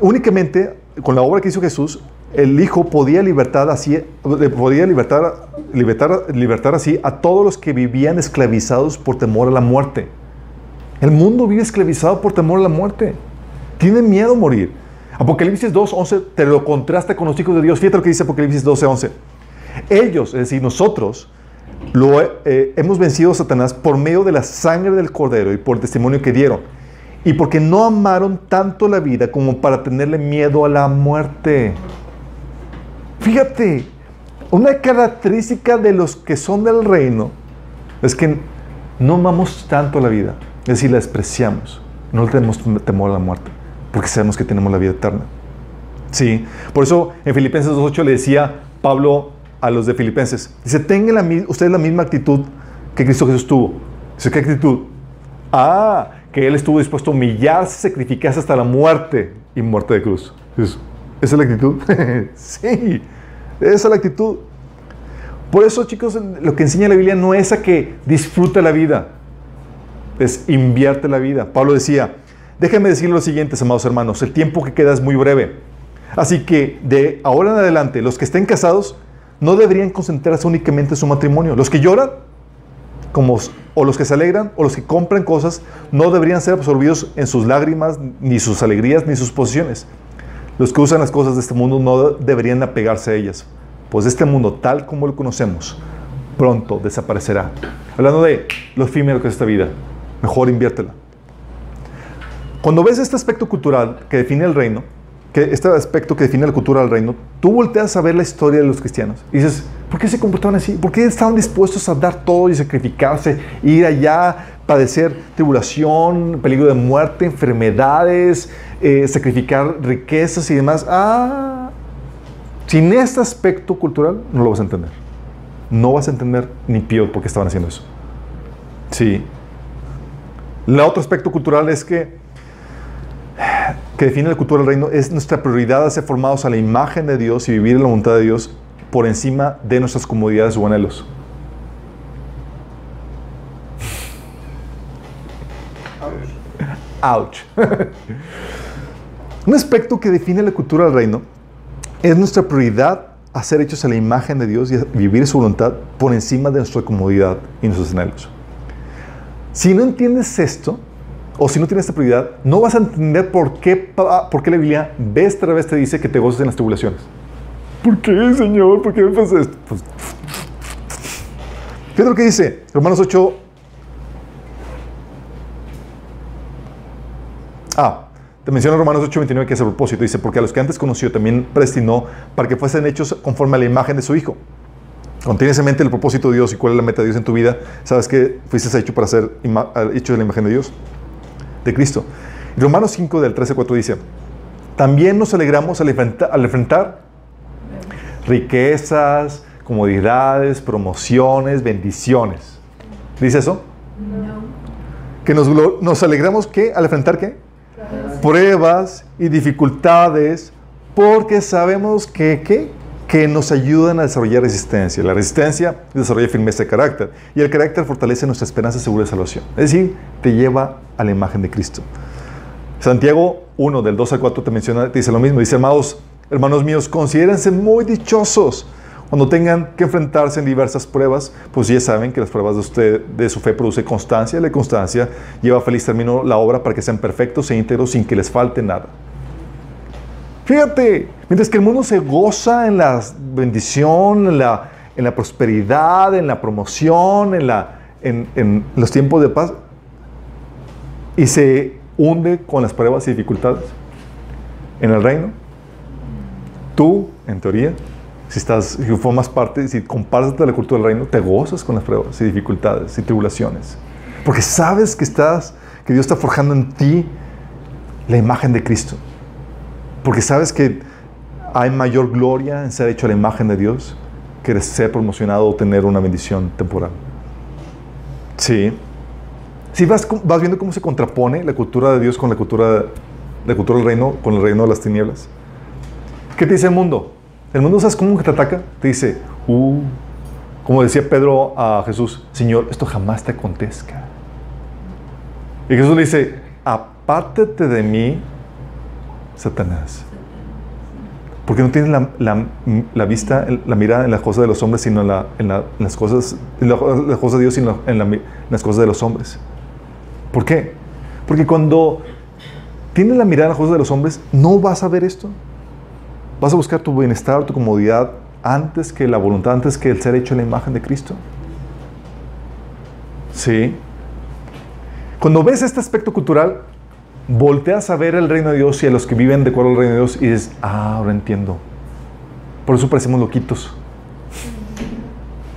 únicamente con la obra que hizo Jesús, el Hijo podía libertar así, podía libertar, libertar, libertar así a todos los que vivían esclavizados por temor a la muerte. El mundo vive esclavizado por temor a la muerte. Tiene miedo a morir. Apocalipsis 2.11 te lo contrasta con los hijos de Dios. Fíjate lo que dice Apocalipsis 12.11. Ellos, es decir, nosotros, lo, eh, hemos vencido a Satanás por medio de la sangre del Cordero y por el testimonio que dieron. Y porque no amaron tanto la vida como para tenerle miedo a la muerte. Fíjate, una característica de los que son del reino es que no amamos tanto la vida. Es decir, la despreciamos. No tenemos temor a la muerte. Porque sabemos que tenemos la vida eterna. Sí, por eso en Filipenses 2.8 le decía Pablo a los de Filipenses, dice, tengan la, ustedes la misma actitud que Cristo Jesús tuvo. Dice, ¿qué actitud? Ah, que Él estuvo dispuesto a humillarse, sacrificarse hasta la muerte y muerte de cruz. Dices, ¿Esa es la actitud? sí, esa es la actitud. Por eso, chicos, lo que enseña la Biblia no es a que disfrute la vida, es invierte la vida. Pablo decía, déjenme decirle lo siguiente, amados hermanos, el tiempo que queda es muy breve. Así que de ahora en adelante, los que estén casados no deberían concentrarse únicamente en su matrimonio. Los que lloran, como, o los que se alegran, o los que compran cosas, no deberían ser absorbidos en sus lágrimas, ni sus alegrías, ni sus posesiones. Los que usan las cosas de este mundo no deberían apegarse a ellas, pues este mundo, tal como lo conocemos, pronto desaparecerá. Hablando de lo efímero que es esta vida, mejor inviértela. Cuando ves este aspecto cultural que define el reino, que este aspecto que define la cultura del reino, tú volteas a ver la historia de los cristianos y dices, ¿por qué se comportaban así? ¿Por qué estaban dispuestos a dar todo y sacrificarse, ir allá, padecer tribulación, peligro de muerte, enfermedades, eh, sacrificar riquezas y demás? Ah, sin este aspecto cultural no lo vas a entender. No vas a entender ni pío por qué estaban haciendo eso. Sí. El otro aspecto cultural es que que define la cultura del reino es nuestra prioridad a ser formados a la imagen de Dios y vivir en la voluntad de Dios por encima de nuestras comodidades o anhelos. Ouch. Un aspecto que define la cultura del reino es nuestra prioridad a ser hechos a la imagen de Dios y vivir su voluntad por encima de nuestra comodidad y nuestros anhelos. Si no entiendes esto, o si no tienes esta prioridad, no vas a entender por qué, por qué la Biblia vez tras vez te dice que te goces en las tribulaciones. ¿Por qué, Señor? ¿Por qué me pasa esto? Pues, Fíjate lo que dice, Romanos 8. Ah, te menciona Romanos 8:29 que es el propósito. Dice, porque a los que antes conoció también predestinó para que fuesen hechos conforme a la imagen de su Hijo. Cuando tienes en mente el propósito de Dios y cuál es la meta de Dios en tu vida, sabes que fuiste hecho para ser ima- hecho de la imagen de Dios, de Cristo. Y Romanos 5 del 13 al 4 dice, también nos alegramos al enfrenta- al enfrentar riquezas, comodidades, promociones, bendiciones. ¿Dice eso? Que nos, nos alegramos ¿qué? al enfrentar qué? Pruebas y dificultades porque sabemos que, ¿qué? que nos ayudan a desarrollar resistencia. La resistencia desarrolla firmeza de carácter y el carácter fortalece nuestra esperanza segura de salvación. Es decir, te lleva a la imagen de Cristo. Santiago 1, del 2 al 4 te menciona, te dice lo mismo. Dice, amados, hermanos míos, considérense muy dichosos cuando tengan que enfrentarse en diversas pruebas, pues ya saben que las pruebas de usted, de su fe, produce constancia, la constancia lleva a feliz término la obra para que sean perfectos e íntegros sin que les falte nada. Fíjate, mientras que el mundo se goza en la bendición, en la, en la prosperidad, en la promoción, en, la, en, en los tiempos de paz, y se hunde con las pruebas y dificultades. En el reino, tú, en teoría, si, estás, si formas parte, si compartes de la cultura del reino, te gozas con las pruebas y dificultades y tribulaciones. Porque sabes que, estás, que Dios está forjando en ti la imagen de Cristo. Porque sabes que hay mayor gloria en ser hecho a la imagen de Dios que ser promocionado o tener una bendición temporal. Sí. Si vas, vas viendo cómo se contrapone la cultura de Dios con la cultura, la cultura del reino, con el reino de las tinieblas. ¿Qué te dice el mundo? El mundo, ¿sabes cómo te ataca? Te dice, uh, como decía Pedro a Jesús, Señor, esto jamás te acontezca. Y Jesús le dice, apártate de mí, Satanás. Porque no tienes la, vista, la mirada en las cosas de los hombres, sino en, la- en la- en las, cosas, en la- en las cosas de Dios, sino en las cosas de los hombres. ¿Por qué? Porque cuando tienes la mirada en las cosas de los hombres, no vas a ver esto. Vas a buscar tu bienestar, tu comodidad, antes que la voluntad, antes que el ser hecho en la imagen de Cristo. Sí. Cuando ves este aspecto cultural, volteas a ver el reino de Dios y a los que viven de acuerdo al reino de Dios y dices, ah, ahora entiendo. Por eso parecemos loquitos.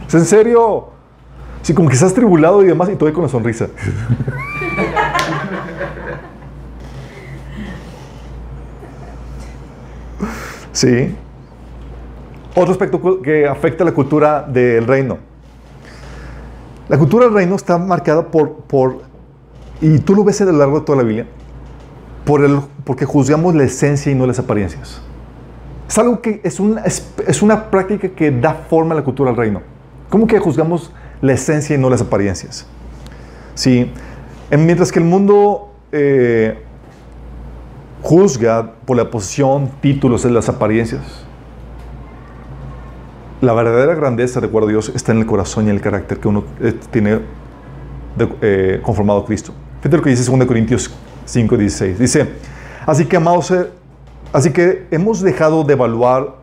¿Es en serio? Sí, como que estás tribulado y demás y todavía con la sonrisa. Sí. Otro aspecto que afecta a la cultura del reino. La cultura del reino está marcada por, por y tú lo ves a lo largo de toda la Biblia, por el, porque juzgamos la esencia y no las apariencias. Es algo que es una, es, una práctica que da forma a la cultura del reino. ¿Cómo que juzgamos la esencia y no las apariencias? Sí, en- mientras que el mundo eh, juzga por la posición, títulos, las apariencias. La verdadera grandeza, de acuerdo a Dios, está en el corazón y el carácter que uno eh, tiene eh, conformado a Cristo. Fíjate lo que dice 2 Corintios 5, 16. Dice, así que amados, eh, así que hemos dejado de evaluar,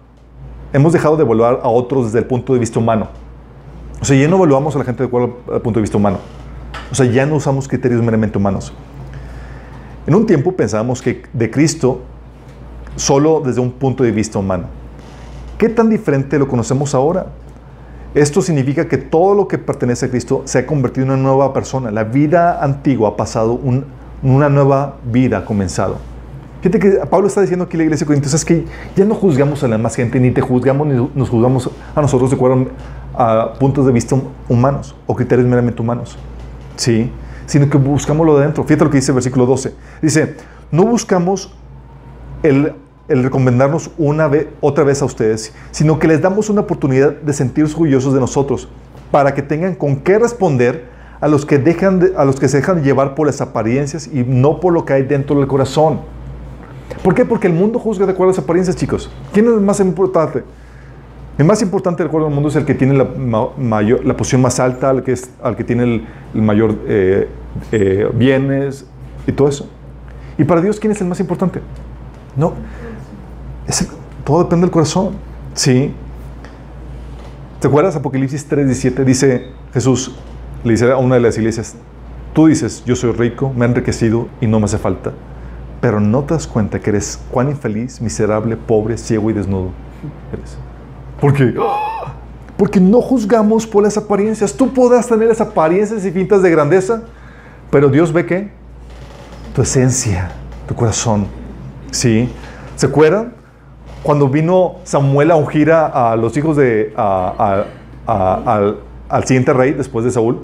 hemos dejado de evaluar a otros desde el punto de vista humano. O sea, ya no evaluamos a la gente de acuerdo al punto de vista humano. O sea, ya no usamos criterios meramente humanos. En un tiempo pensábamos que de Cristo solo desde un punto de vista humano. ¿Qué tan diferente lo conocemos ahora? Esto significa que todo lo que pertenece a Cristo se ha convertido en una nueva persona. La vida antigua ha pasado, un- una nueva vida ha comenzado. Fíjate que Pablo está diciendo aquí la iglesia de es que ya no juzgamos a la demás gente, ni te juzgamos, ni nos juzgamos a nosotros de acuerdo a puntos de vista humanos o criterios meramente humanos. Sí, sino que buscamos lo de dentro. Fíjate lo que dice el versículo 12. Dice, no buscamos el, el recomendarnos una vez, otra vez a ustedes, sino que les damos una oportunidad de sentirse orgullosos de nosotros, para que tengan con qué responder a los que, dejan de- a los que se dejan llevar por las apariencias y no por lo que hay dentro del corazón. ¿Por qué? Porque el mundo juzga de acuerdo a las apariencias, chicos. ¿Quién es más importante? El más importante acuerdo al mundo es el que tiene la, posición más alta, al que, tiene el, mayor eh, eh, bienes y todo eso. Y para Dios, ¿quién es el más importante? No. Es todo depende del corazón. Sí. ¿Te acuerdas? Apocalipsis 3:17 dice Jesús, le dice a una de las iglesias, tú dices, yo soy rico, me he enriquecido y no me hace falta. pero no te das cuenta que eres cuán infeliz, miserable, pobre, ciego y desnudo eres. ¿Por qué? Porque no juzgamos por las apariencias. Tú podrás tener las apariencias y fintas de grandeza, pero Dios ve qué? Tu esencia, tu corazón. ¿Sí? ¿Se acuerdan? Cuando vino Samuel a ungir a, a los hijos de. a- a- al, al siguiente rey después de Saúl.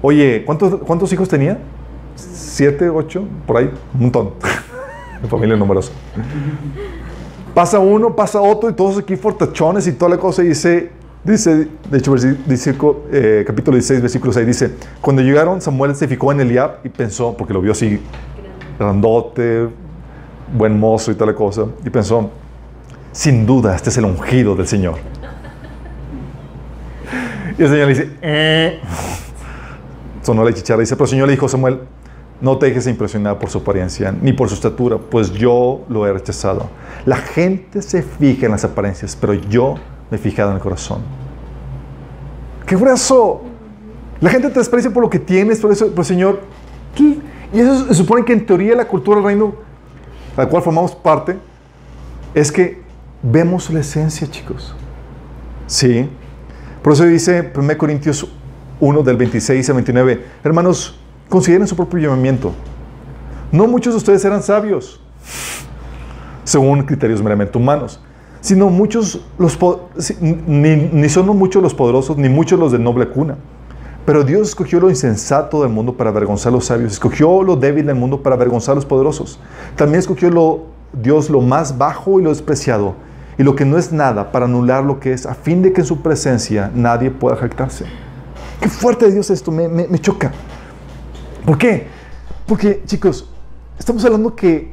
Oye, ¿cuántos, ¿cuántos hijos tenía? ¿Siete, ocho? Por ahí, un montón. Familia numerosa. Pasa uno, pasa otro y todos aquí fortachones y toda la cosa. Y dice, dice de hecho, dice, eh, capítulo 16, versículo 6, dice, cuando llegaron, Samuel se fijó en Eliab y pensó, porque lo vio así, grandote, buen mozo y toda la cosa, y pensó, sin duda, este es el ungido del Señor. Y el Señor le dice, eh. sonó la chicharra. Dice, pero el Señor le dijo a Samuel, no te dejes impresionar por su apariencia, ni por su estatura, pues yo lo he rechazado. La gente se fija en las apariencias, pero yo me he fijado en el corazón. ¡Qué grueso! La gente te desprecia por lo que tienes, por eso, pero Señor, ¿qué? Y eso se supone que en teoría la cultura del reino, la cual formamos parte, es que vemos la esencia, chicos. Sí. Por eso dice 1 Corintios 1 del 26 al 29, hermanos, consideren su propio llamamiento. No muchos de ustedes eran sabios, según criterios meramente humanos, sino muchos los ni, ni son muchos los poderosos, ni muchos los de noble cuna. Pero Dios escogió lo insensato del mundo para avergonzar a los sabios, escogió lo débil del mundo para avergonzar a los poderosos. También escogió lo, Dios lo más bajo y lo despreciado, y lo que no es nada para anular lo que es, a fin de que en su presencia nadie pueda jactarse. Qué fuerte Dios esto, me, me- me choca. ¿Por qué? Porque, chicos, estamos hablando que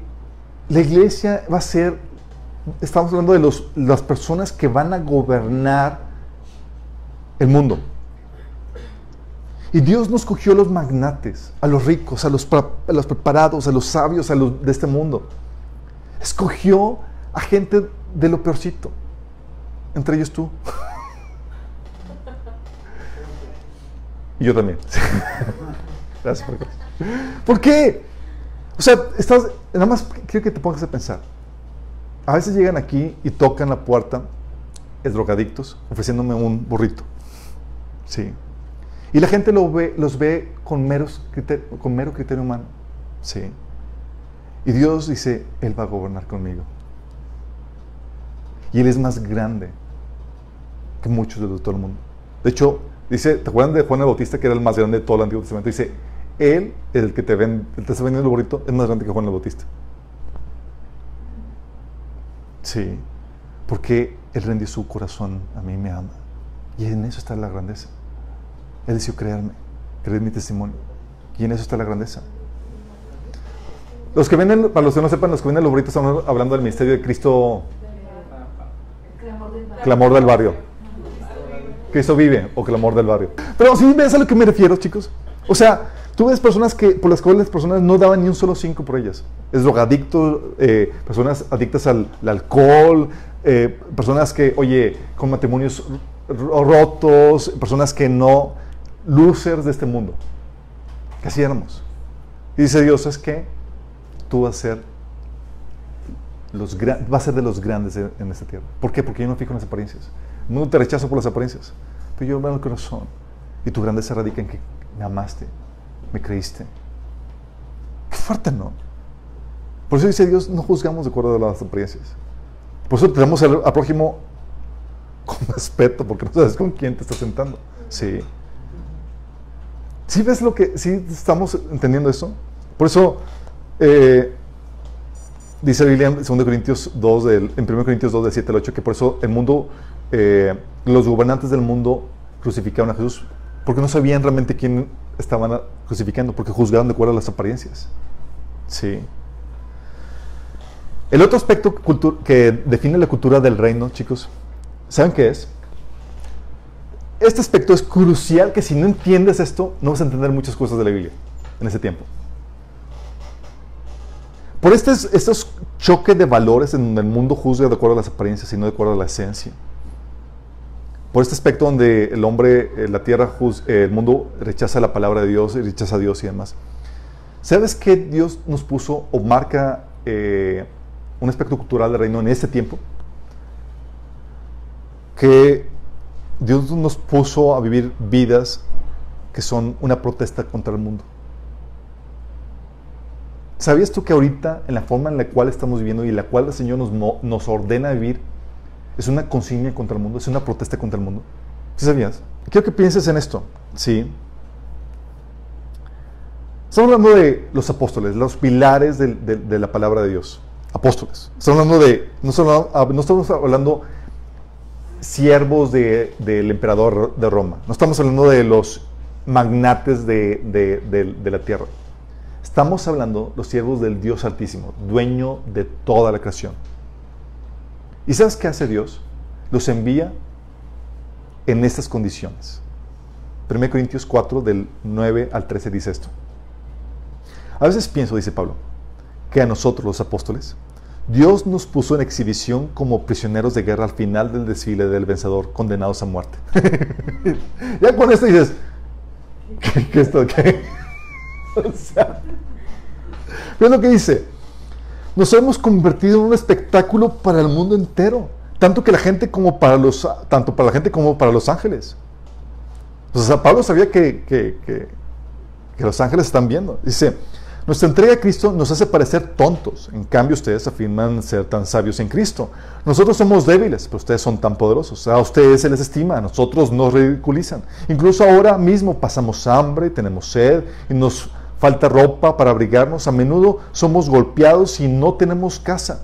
la iglesia va a ser, estamos hablando de los, las personas que van a gobernar el mundo. Y Dios nos cogió a los magnates, a los ricos, a los, los preparados, a los sabios a los de este mundo. Escogió a gente de lo peorcito, entre ellos tú. Y yo también. Gracias por ¿Por qué? O sea, estás, nada más quiero que te pongas a pensar. A veces llegan aquí y tocan la puerta, es drogadictos, ofreciéndome un burrito. Sí. Y la gente lo ve, los ve con, meros criter- con mero criterio humano. Sí. Y Dios dice, Él va a gobernar conmigo. Y Él es más grande que muchos de todo el mundo. De hecho, dice, ¿te acuerdan de Juan el Bautista que era el más grande de todo el Antiguo Testamento? Dice, Él, el que te, ven, el que te está vendiendo el burrito, es más grande que Juan el Bautista. Sí, porque Él rendió su corazón, a mí me ama. Y en eso está la grandeza. Él decidió crearme, creer mi testimonio. Y en eso está la grandeza. Los que venden, para los que no sepan, los que venden los burritos están hablando del ministerio de Cristo, clamor del barrio. Cristo vive o clamor del barrio. Pero si ves a lo que me refiero, chicos. O sea, tú ves personas que por las cuales las personas no daban ni un solo cinco por ellas. Es drogadicto, eh, personas adictas al, al alcohol, eh, personas que, oye, con matrimonios rotos, personas que no, losers de este mundo. Que así éramos. Y dice Dios, es que tú vas a ser los vas a ser de los grandes de- en esta tierra. ¿Por qué? Porque yo no fijo en las apariencias. El mundo te rechaza por las apariencias. Pero yo veo el corazón. Y tu grandeza radica en que me amaste, me creíste. Qué fuerte, ¿no? Por eso dice Dios, no juzgamos de acuerdo a las apariencias. Por eso tenemos al, al prójimo con respeto, porque no sabes con quién te estás sentando. Sí. ¿Sí ves lo que, sí estamos entendiendo eso? Por eso, eh, dice la Biblia en 2 Corintios 2, del, en 1 Corintios 2, del 7 al 8, que por eso el mundo, eh, los gobernantes del mundo crucificaron a Jesús, porque no sabían realmente quién estaban crucificando, porque juzgaban de acuerdo a las apariencias. Sí. El otro aspecto que define la cultura del reino, chicos, ¿saben qué es? Este aspecto es crucial que si no entiendes esto, no vas a entender muchas cosas de la Biblia en ese tiempo. Por este, estos choques de valores en donde el mundo juzga de acuerdo a las apariencias y no de acuerdo a la esencia. Por este aspecto donde el hombre, eh, la tierra, eh, el mundo rechaza la palabra de Dios y rechaza a Dios y demás. ¿Sabes qué Dios nos puso o marca eh, un aspecto cultural del reino en este tiempo? Que Dios nos puso a vivir vidas que son una protesta contra el mundo. ¿Sabías tú que ahorita, en la forma en la cual estamos viviendo y en la cual el Señor nos, nos ordena vivir, es una consigna contra el mundo, es una protesta contra el mundo? ¿Sí sabías? Quiero que pienses en esto. Sí. Estamos hablando de los apóstoles, los pilares de, la palabra de Dios. Apóstoles. Estamos hablando de. No, estamos hablando siervos de- del emperador de Roma. No estamos hablando de los magnates de la tierra. Estamos hablando los siervos del Dios Altísimo, dueño de toda la creación. ¿Y sabes qué hace Dios? Los envía en estas condiciones. 1 Corintios 4, del 9 al 13 dice esto. A veces pienso, dice Pablo, que a nosotros los apóstoles, Dios nos puso en exhibición como prisioneros de guerra al final del desfile del vencedor, condenados a muerte. ya con esto dices, ¿qué, qué esto qué? o sea, ¿qué lo que dice? Nos hemos convertido en un espectáculo para el mundo entero, tanto que la gente como para los, tanto para la gente como para los ángeles. O sea, Pablo sabía que, que, que, que los ángeles están viendo. Dice, nuestra entrega a Cristo nos hace parecer tontos. En cambio, ustedes afirman ser tan sabios en Cristo. Nosotros somos débiles, pero ustedes son tan poderosos. A ustedes se les estima, a nosotros nos ridiculizan. Incluso ahora mismo pasamos hambre, tenemos sed y nos falta ropa para abrigarnos. A menudo somos golpeados y no tenemos casa.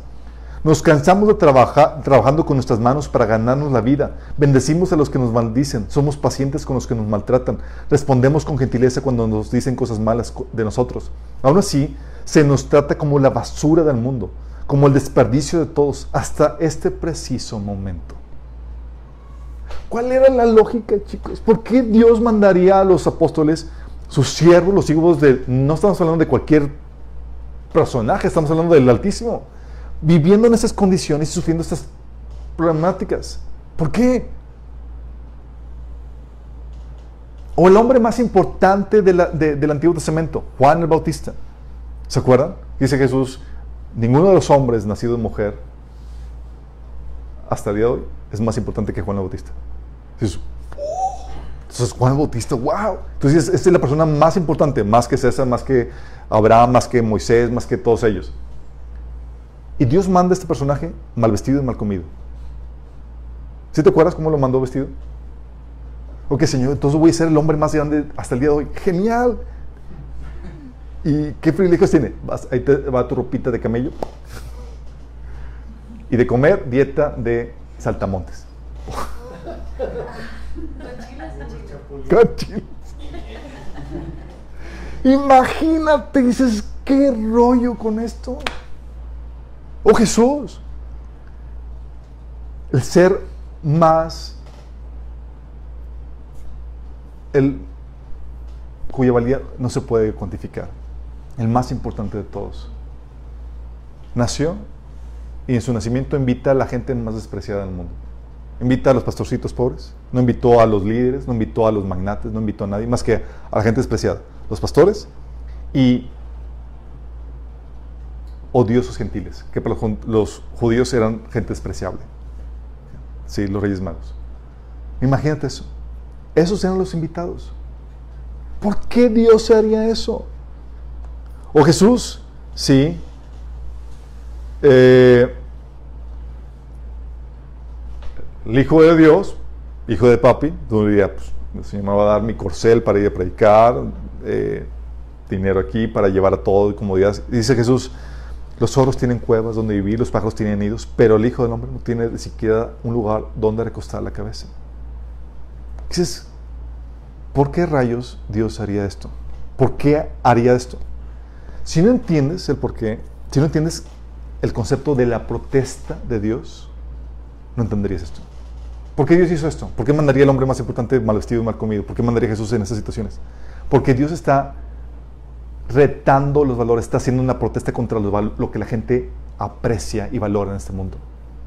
Nos cansamos de trabajar trabajando con nuestras manos para ganarnos la vida. Bendecimos a los que nos maldicen. Somos pacientes con los que nos maltratan. Respondemos con gentileza cuando nos dicen cosas malas de nosotros. Aún así, se nos trata como la basura del mundo, como el desperdicio de todos, hasta este preciso momento. ¿Cuál era la lógica, chicos? ¿Por qué Dios mandaría a los apóstoles, sus siervos, los hijos de... No estamos hablando de cualquier personaje, estamos hablando del Altísimo viviendo en esas condiciones y sufriendo estas problemáticas. ¿Por qué? O el hombre más importante de la, de, del Antiguo Testamento, Juan el Bautista. ¿Se acuerdan? Dice Jesús, ninguno de los hombres nacidos de mujer hasta el día de hoy es más importante que Juan el Bautista. Oh, entonces Juan el Bautista, wow. Entonces esta es la persona más importante, más que César, más que Abraham, más que Moisés, más que todos ellos. Y Dios manda a este personaje mal vestido y mal comido. ¿Sí te acuerdas cómo lo mandó vestido? Ok, Señor, entonces voy a ser el hombre más grande hasta el día de hoy. ¡Genial! ¿Y qué privilegios tiene? Ahí te va tu ropita de camello. Y de comer, dieta de saltamontes. Imagínate, dices, ¿qué rollo con esto? Oh Jesús, el ser más, el cuya valía no se puede cuantificar, el más importante de todos. Nació y en su nacimiento invita a la gente más despreciada del mundo. Invita a los pastorcitos pobres, no invitó a los líderes, no invitó a los magnates, no invitó a nadie más que a la gente despreciada. Los pastores y odiosos gentiles, que para los, judíos eran gente despreciable. Sí, los reyes magos. Imagínate eso. Esos eran los invitados. ¿Por qué Dios haría eso? O Jesús, sí. Eh, el Hijo de Dios, hijo de papi, tú dirías, pues, el Señor me va a dar mi corcel para ir a predicar, eh, dinero aquí para llevar a todo, comodidad. Dice Jesús, los zorros tienen cuevas donde vivir, los pájaros tienen nidos, pero el Hijo del Hombre no tiene ni siquiera un lugar donde recostar la cabeza. Dices, ¿por qué rayos Dios haría esto? ¿Por qué haría esto? Si no entiendes el por qué, si no entiendes el concepto de la protesta de Dios, no entenderías esto. ¿Por qué Dios hizo esto? ¿Por qué mandaría el hombre más importante mal vestido y mal comido? ¿Por qué mandaría a Jesús en esas situaciones? Porque Dios está retando los valores, está haciendo una protesta contra lo que la gente aprecia y valora en este mundo.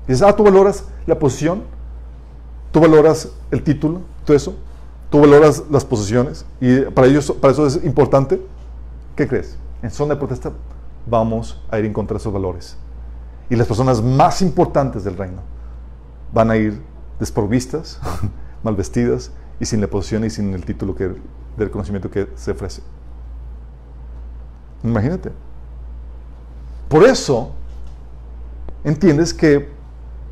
Dices, ah, tú valoras la posición, tú valoras el título, todo eso, tú valoras las posesiones y para ellos, para eso es importante. ¿Qué crees? en son de protesta, vamos a ir en contra de esos valores. Y las personas más importantes del reino van a ir desprovistas, mal vestidas y sin la posición y sin el título que, de reconocimiento que se ofrece. Imagínate. Por eso, entiendes que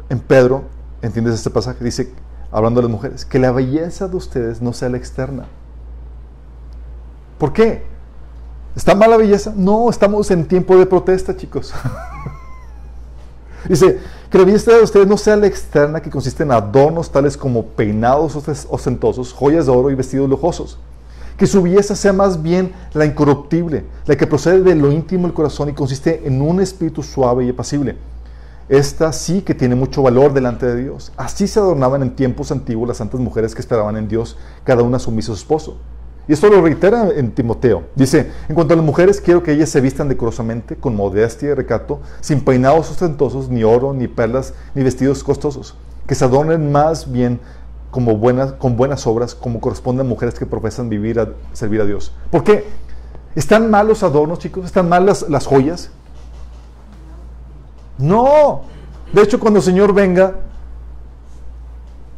en Pedro, entiendes este pasaje, dice, hablando de las mujeres, que la belleza de ustedes no sea la externa. ¿Por qué? ¿Está mala belleza? No, estamos en tiempo de protesta, chicos. Dice, que la belleza de ustedes no sea la externa que consiste en adornos tales como peinados ostentosos, joyas de oro y vestidos lujosos. Que su belleza sea más bien la incorruptible, la que procede de lo íntimo del corazón y consiste en un espíritu suave y apacible. Esta sí que tiene mucho valor delante de Dios. Así se adornaban en tiempos antiguos las santas mujeres que esperaban en Dios, cada una sumisa a su esposo. Y esto lo reitera en Timoteo. Dice, en cuanto a las mujeres, quiero que ellas se vistan decorosamente, con modestia y recato, sin peinados ostentosos, ni oro, ni perlas, ni vestidos costosos. Que se adornen más bien como buenas, con buenas obras, como corresponden a mujeres que profesan vivir a servir a Dios. ¿Por qué? ¿Están mal los adornos, chicos? ¿Están mal las, las joyas? No. De hecho, cuando el Señor venga,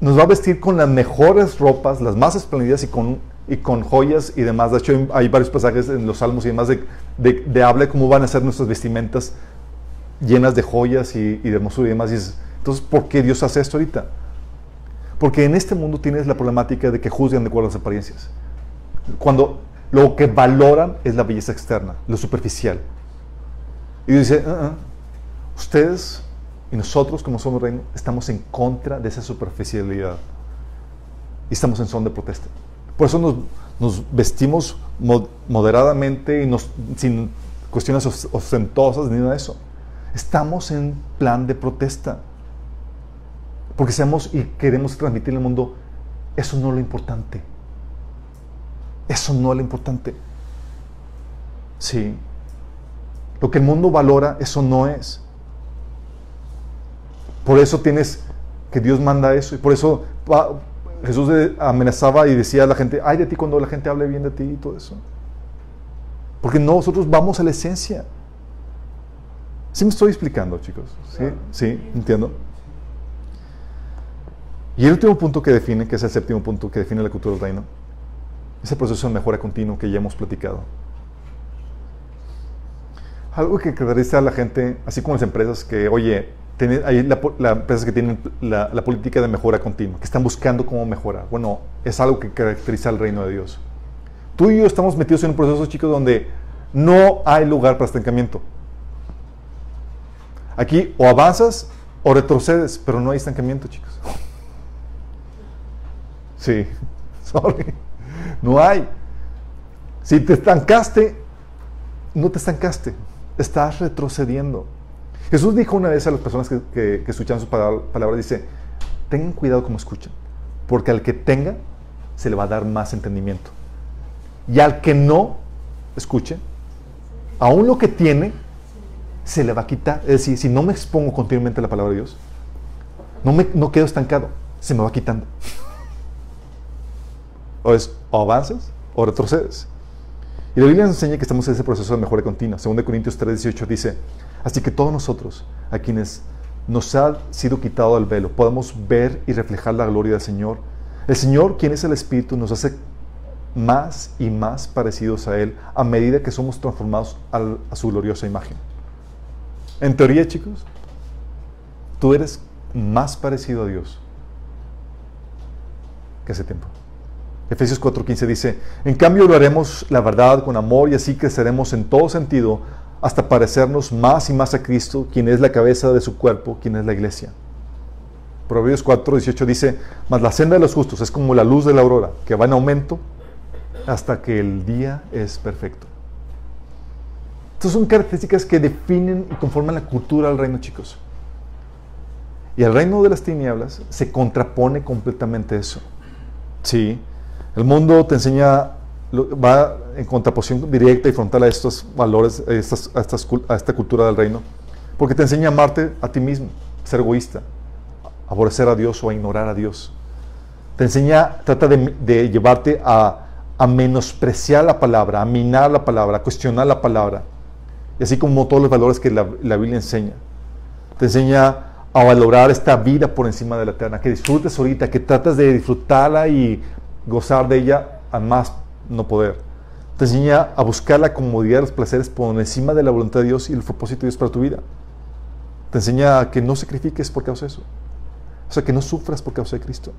nos va a vestir con las mejores ropas, las más espléndidas y con y con joyas y demás. De hecho, hay varios pasajes en los salmos y demás de, de, habla de cómo van a ser nuestras vestimentas llenas de joyas y, de hermosura y demás. entonces, ¿por qué Dios hace esto ahorita? Porque en este mundo tienes la problemática de que juzgan de acuerdo a las apariencias. Cuando lo que valoran es la belleza externa, lo superficial. Y dice, uh -uh, ustedes y nosotros como somos reino estamos en contra de esa superficialidad. Y estamos en son de protesta. Por eso nos, vestimos moderadamente y nos, sin cuestiones ostentosas ni nada de eso. Estamos en plan de protesta. Porque seamos y queremos transmitir al mundo, eso no es lo importante. Eso no es lo importante. Sí. Lo que el mundo valora, eso no es. Por eso tienes que Dios manda eso y por eso Jesús amenazaba y decía a la gente, ay de ti cuando la gente hable bien de ti y todo eso. Porque nosotros vamos a la esencia. ¿Sí me estoy explicando, chicos? ¿Sí? ¿Sí? ¿Entiendo? Y el último punto que define, que es el séptimo punto que define la cultura del reino, es el proceso de mejora continua que ya hemos platicado. Algo que caracteriza a la gente, así como las empresas, que, oye, hay empresas que tienen la, política de mejora continua, que están buscando cómo mejorar. Bueno, es algo que caracteriza al reino de Dios. Tú y yo estamos metidos en un proceso, chicos, donde no hay lugar para estancamiento. Aquí o avanzas o retrocedes, pero no hay estancamiento, chicos. Sí, sorry. No hay. Si te estancaste, no te estancaste, estás retrocediendo. Jesús dijo una vez a las personas que, que, escuchan su palabra, dice, tengan cuidado como escuchan, porque al que tenga se le va a dar más entendimiento. Y al que no escuche, aún lo que tiene, se le va a quitar. Es decir, si no me expongo continuamente a la palabra de Dios, no, me, no quedo estancado, se me va quitando. O es o avanzas o retrocedes. Y la Biblia nos enseña que estamos en ese proceso de mejora continua. 2 Corintios 3:18 dice, Así que todos nosotros, a quienes nos ha sido quitado el velo, podemos ver y reflejar la gloria del Señor. El Señor, quien es el Espíritu, nos hace más y más parecidos a Él a medida que somos transformados a su gloriosa imagen. En teoría, chicos, tú eres más parecido a Dios que hace tiempo. Efesios 4:15 dice, en cambio lo haremos la verdad con amor y así creceremos en todo sentido hasta parecernos más y más a Cristo, quien es la cabeza de su cuerpo, quien es la iglesia. Proverbios 4, 18 dice, mas la senda de los justos es como la luz de la aurora, que va en aumento hasta que el día es perfecto. Estas son características que definen y conforman la cultura del reino, chicos. Y el reino de las tinieblas se contrapone completamente a eso. Sí, el mundo te enseña va en contraposición directa y frontal a estos valores, a, esta cultura del reino, porque te enseña a amarte a ti mismo, ser egoísta, aborrecer a Dios o a ignorar a Dios. Te enseña, trata de, llevarte a, a menospreciar la palabra, a minar la palabra, a cuestionar la palabra. Y así como todos los valores que la, la Biblia enseña. Te enseña a valorar esta vida por encima de la eterna, que disfrutes ahorita, que tratas de disfrutarla y gozar de ella a más no poder. Te enseña a buscar la comodidad, los placeres por encima de la voluntad de Dios y el propósito de Dios para tu vida. Te enseña a que no sacrifiques por causa de eso. O sea, que no sufras por causa de Cristo.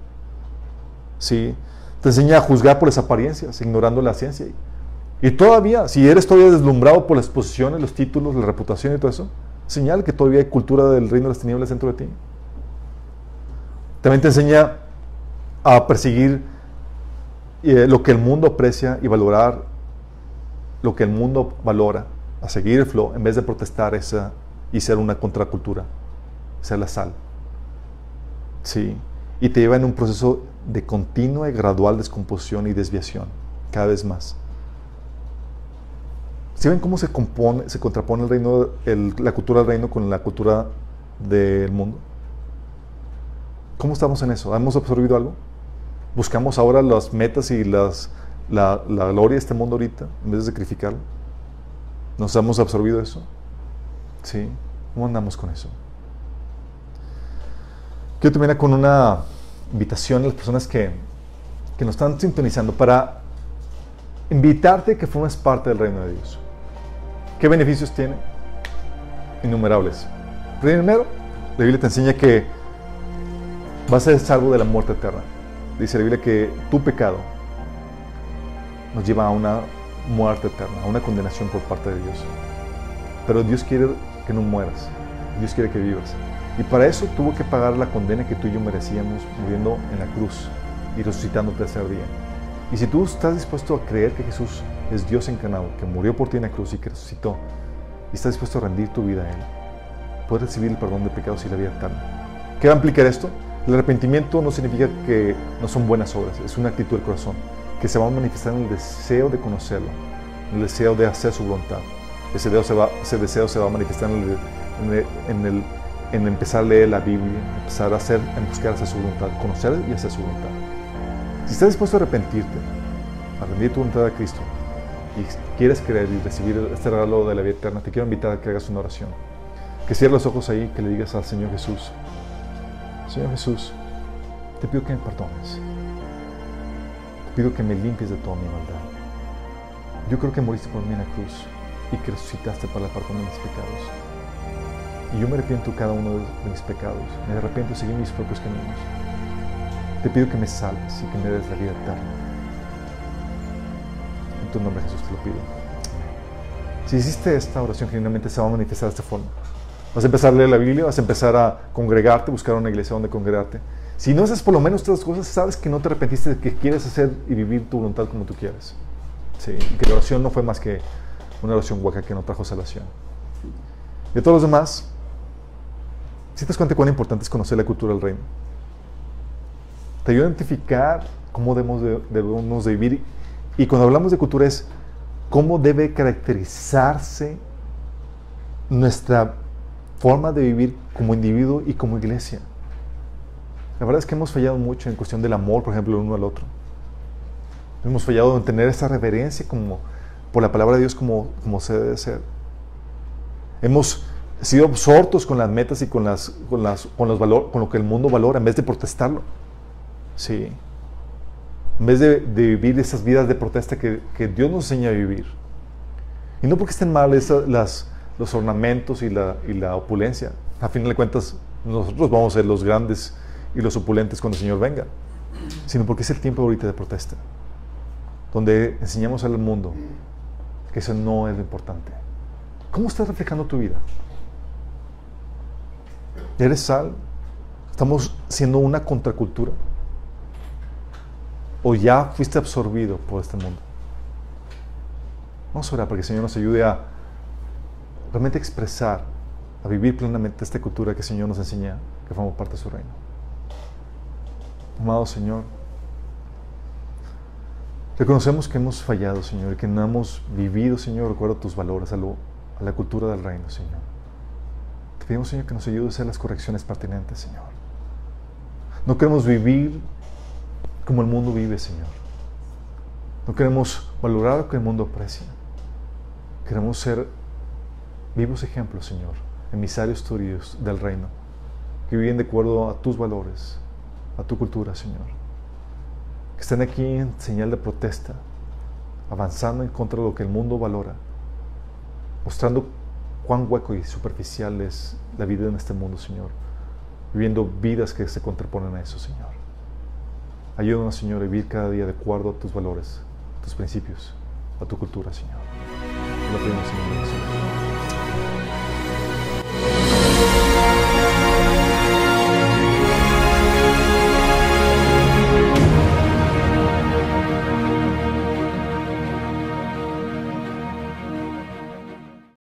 Sí. Te enseña a juzgar por las apariencias, ignorando la ciencia. Y todavía, si eres todavía deslumbrado por las posiciones, los títulos, la reputación y todo eso, señal que todavía hay cultura del reino de las tinieblas dentro de ti. También te enseña a perseguir eh, lo que el mundo aprecia y valorar lo que el mundo valora, a seguir el flow en vez de protestar y ser una contracultura, ser la sal. Sí. Y te lleva en un proceso de continua y gradual descomposición y desviación, cada vez más. ¿Sí ven cómo se compone, se contrapone el reino, la cultura del reino con la cultura del mundo? ¿Cómo estamos en eso? ¿Hemos absorbido algo? ¿Buscamos ahora las metas y las, la, la gloria de este mundo ahorita en vez de sacrificarlo? ¿Nos hemos absorbido eso? ¿Sí? ¿Cómo andamos con eso? Quiero terminar con una invitación a las personas que, que nos están sintonizando para invitarte a que formes parte del reino de Dios. ¿Qué beneficios tiene? Innumerables. Primero, la Biblia te enseña que vas a ser salvo de la muerte eterna. Dice la Biblia que tu pecado nos lleva a una muerte eterna, a una condenación por parte de Dios. Pero Dios quiere que no mueras. Dios quiere que vivas. Y para eso tuvo que pagar la condena que tú y yo merecíamos muriendo en la cruz y resucitando tercer día. Y si tú estás dispuesto a creer que Jesús es Dios encarnado, que murió por ti en la cruz y que resucitó, y estás dispuesto a rendir tu vida a Él, puedes recibir el perdón de pecados y la vida eterna. ¿Qué va a implicar esto? El arrepentimiento no significa que no son buenas obras, es una actitud del corazón, que se va a manifestar en el deseo de conocerlo, en el deseo de hacer su voluntad. Ese deseo se va, ese deseo se va a manifestar en el, en el en empezar a leer la Biblia, empezar a hacer, en buscar hacer su voluntad, conocer y hacer su voluntad. Si estás dispuesto a arrepentirte, a rendir tu voluntad a Cristo y quieres creer y recibir este regalo de la vida eterna, te quiero invitar a que hagas una oración. Que cierres los ojos ahí, que le digas al Señor Jesús, Señor Jesús, te pido que me perdones. Te pido que me limpies de toda mi maldad. Yo creo que moriste por mí en la cruz y que resucitaste para la perdón de mis pecados. Y yo me arrepiento cada uno de mis pecados. Me arrepiento de seguir mis propios caminos. Te pido que me salves y que me des la vida eterna. En tu nombre Jesús te lo pido. Si hiciste esta oración, genuinamente se va a manifestar de esta forma. Vas a empezar a leer la Biblia, vas a empezar a congregarte, buscar una iglesia donde congregarte. Si no haces por lo menos estas cosas, sabes que no te arrepentiste de que quieres hacer y vivir tu voluntad como tú quieres. Sí, y que la oración no fue más que una oración hueca que no trajo salvación. Y todos los demás, si te das cuenta cuán importante es conocer la cultura del reino? Te ayuda a identificar cómo debemos de, debemos de vivir. Y cuando hablamos de cultura es cómo debe caracterizarse nuestra forma de vivir como individuo y como iglesia. La verdad es que hemos fallado mucho en cuestión del amor, por ejemplo, el uno al otro. Hemos fallado en tener esa reverencia como, por la palabra de Dios como, como se debe ser. Hemos sido absortos con las metas y con, las, con, las, con, los valor, con lo que el mundo valora en vez de protestarlo. Sí. En vez de, de vivir esas vidas de protesta que, que, Dios nos enseña a vivir. Y no porque estén mal esas, las, los ornamentos y la, y la opulencia. A fin de cuentas, nosotros vamos a ser los grandes y los opulentes cuando el Señor venga. Sino porque es el tiempo ahorita de protesta. Donde enseñamos al mundo que eso no es lo importante. ¿Cómo estás reflejando tu vida? ¿Eres sal? ¿Estamos siendo una contracultura? ¿O ya fuiste absorbido por este mundo? Vamos a orar para que el Señor nos ayude a realmente expresar, a vivir plenamente esta cultura que el Señor nos enseña, que formamos parte de su reino. Amado Señor, reconocemos que hemos fallado, Señor, y que no hemos vivido, Señor, recuerdo tus valores, a, lo, a la cultura del reino, Señor pedimos, Señor, que nos ayude a hacer las correcciones pertinentes, Señor. No queremos vivir como el mundo vive, Señor. No queremos valorar lo que el mundo aprecia. Queremos ser vivos ejemplos, Señor, emisarios tuyos del reino, que viven de acuerdo a tus valores, a tu cultura, Señor. Que estén aquí en señal de protesta, avanzando en contra de lo que el mundo valora, mostrando cuán hueco y superficial es la vida en este mundo, Señor, viviendo vidas que se contraponen a eso, Señor. Ayúdanos, Señor, a vivir cada día de acuerdo a tus valores, a tus principios, a tu cultura, Señor. Lo pedimos.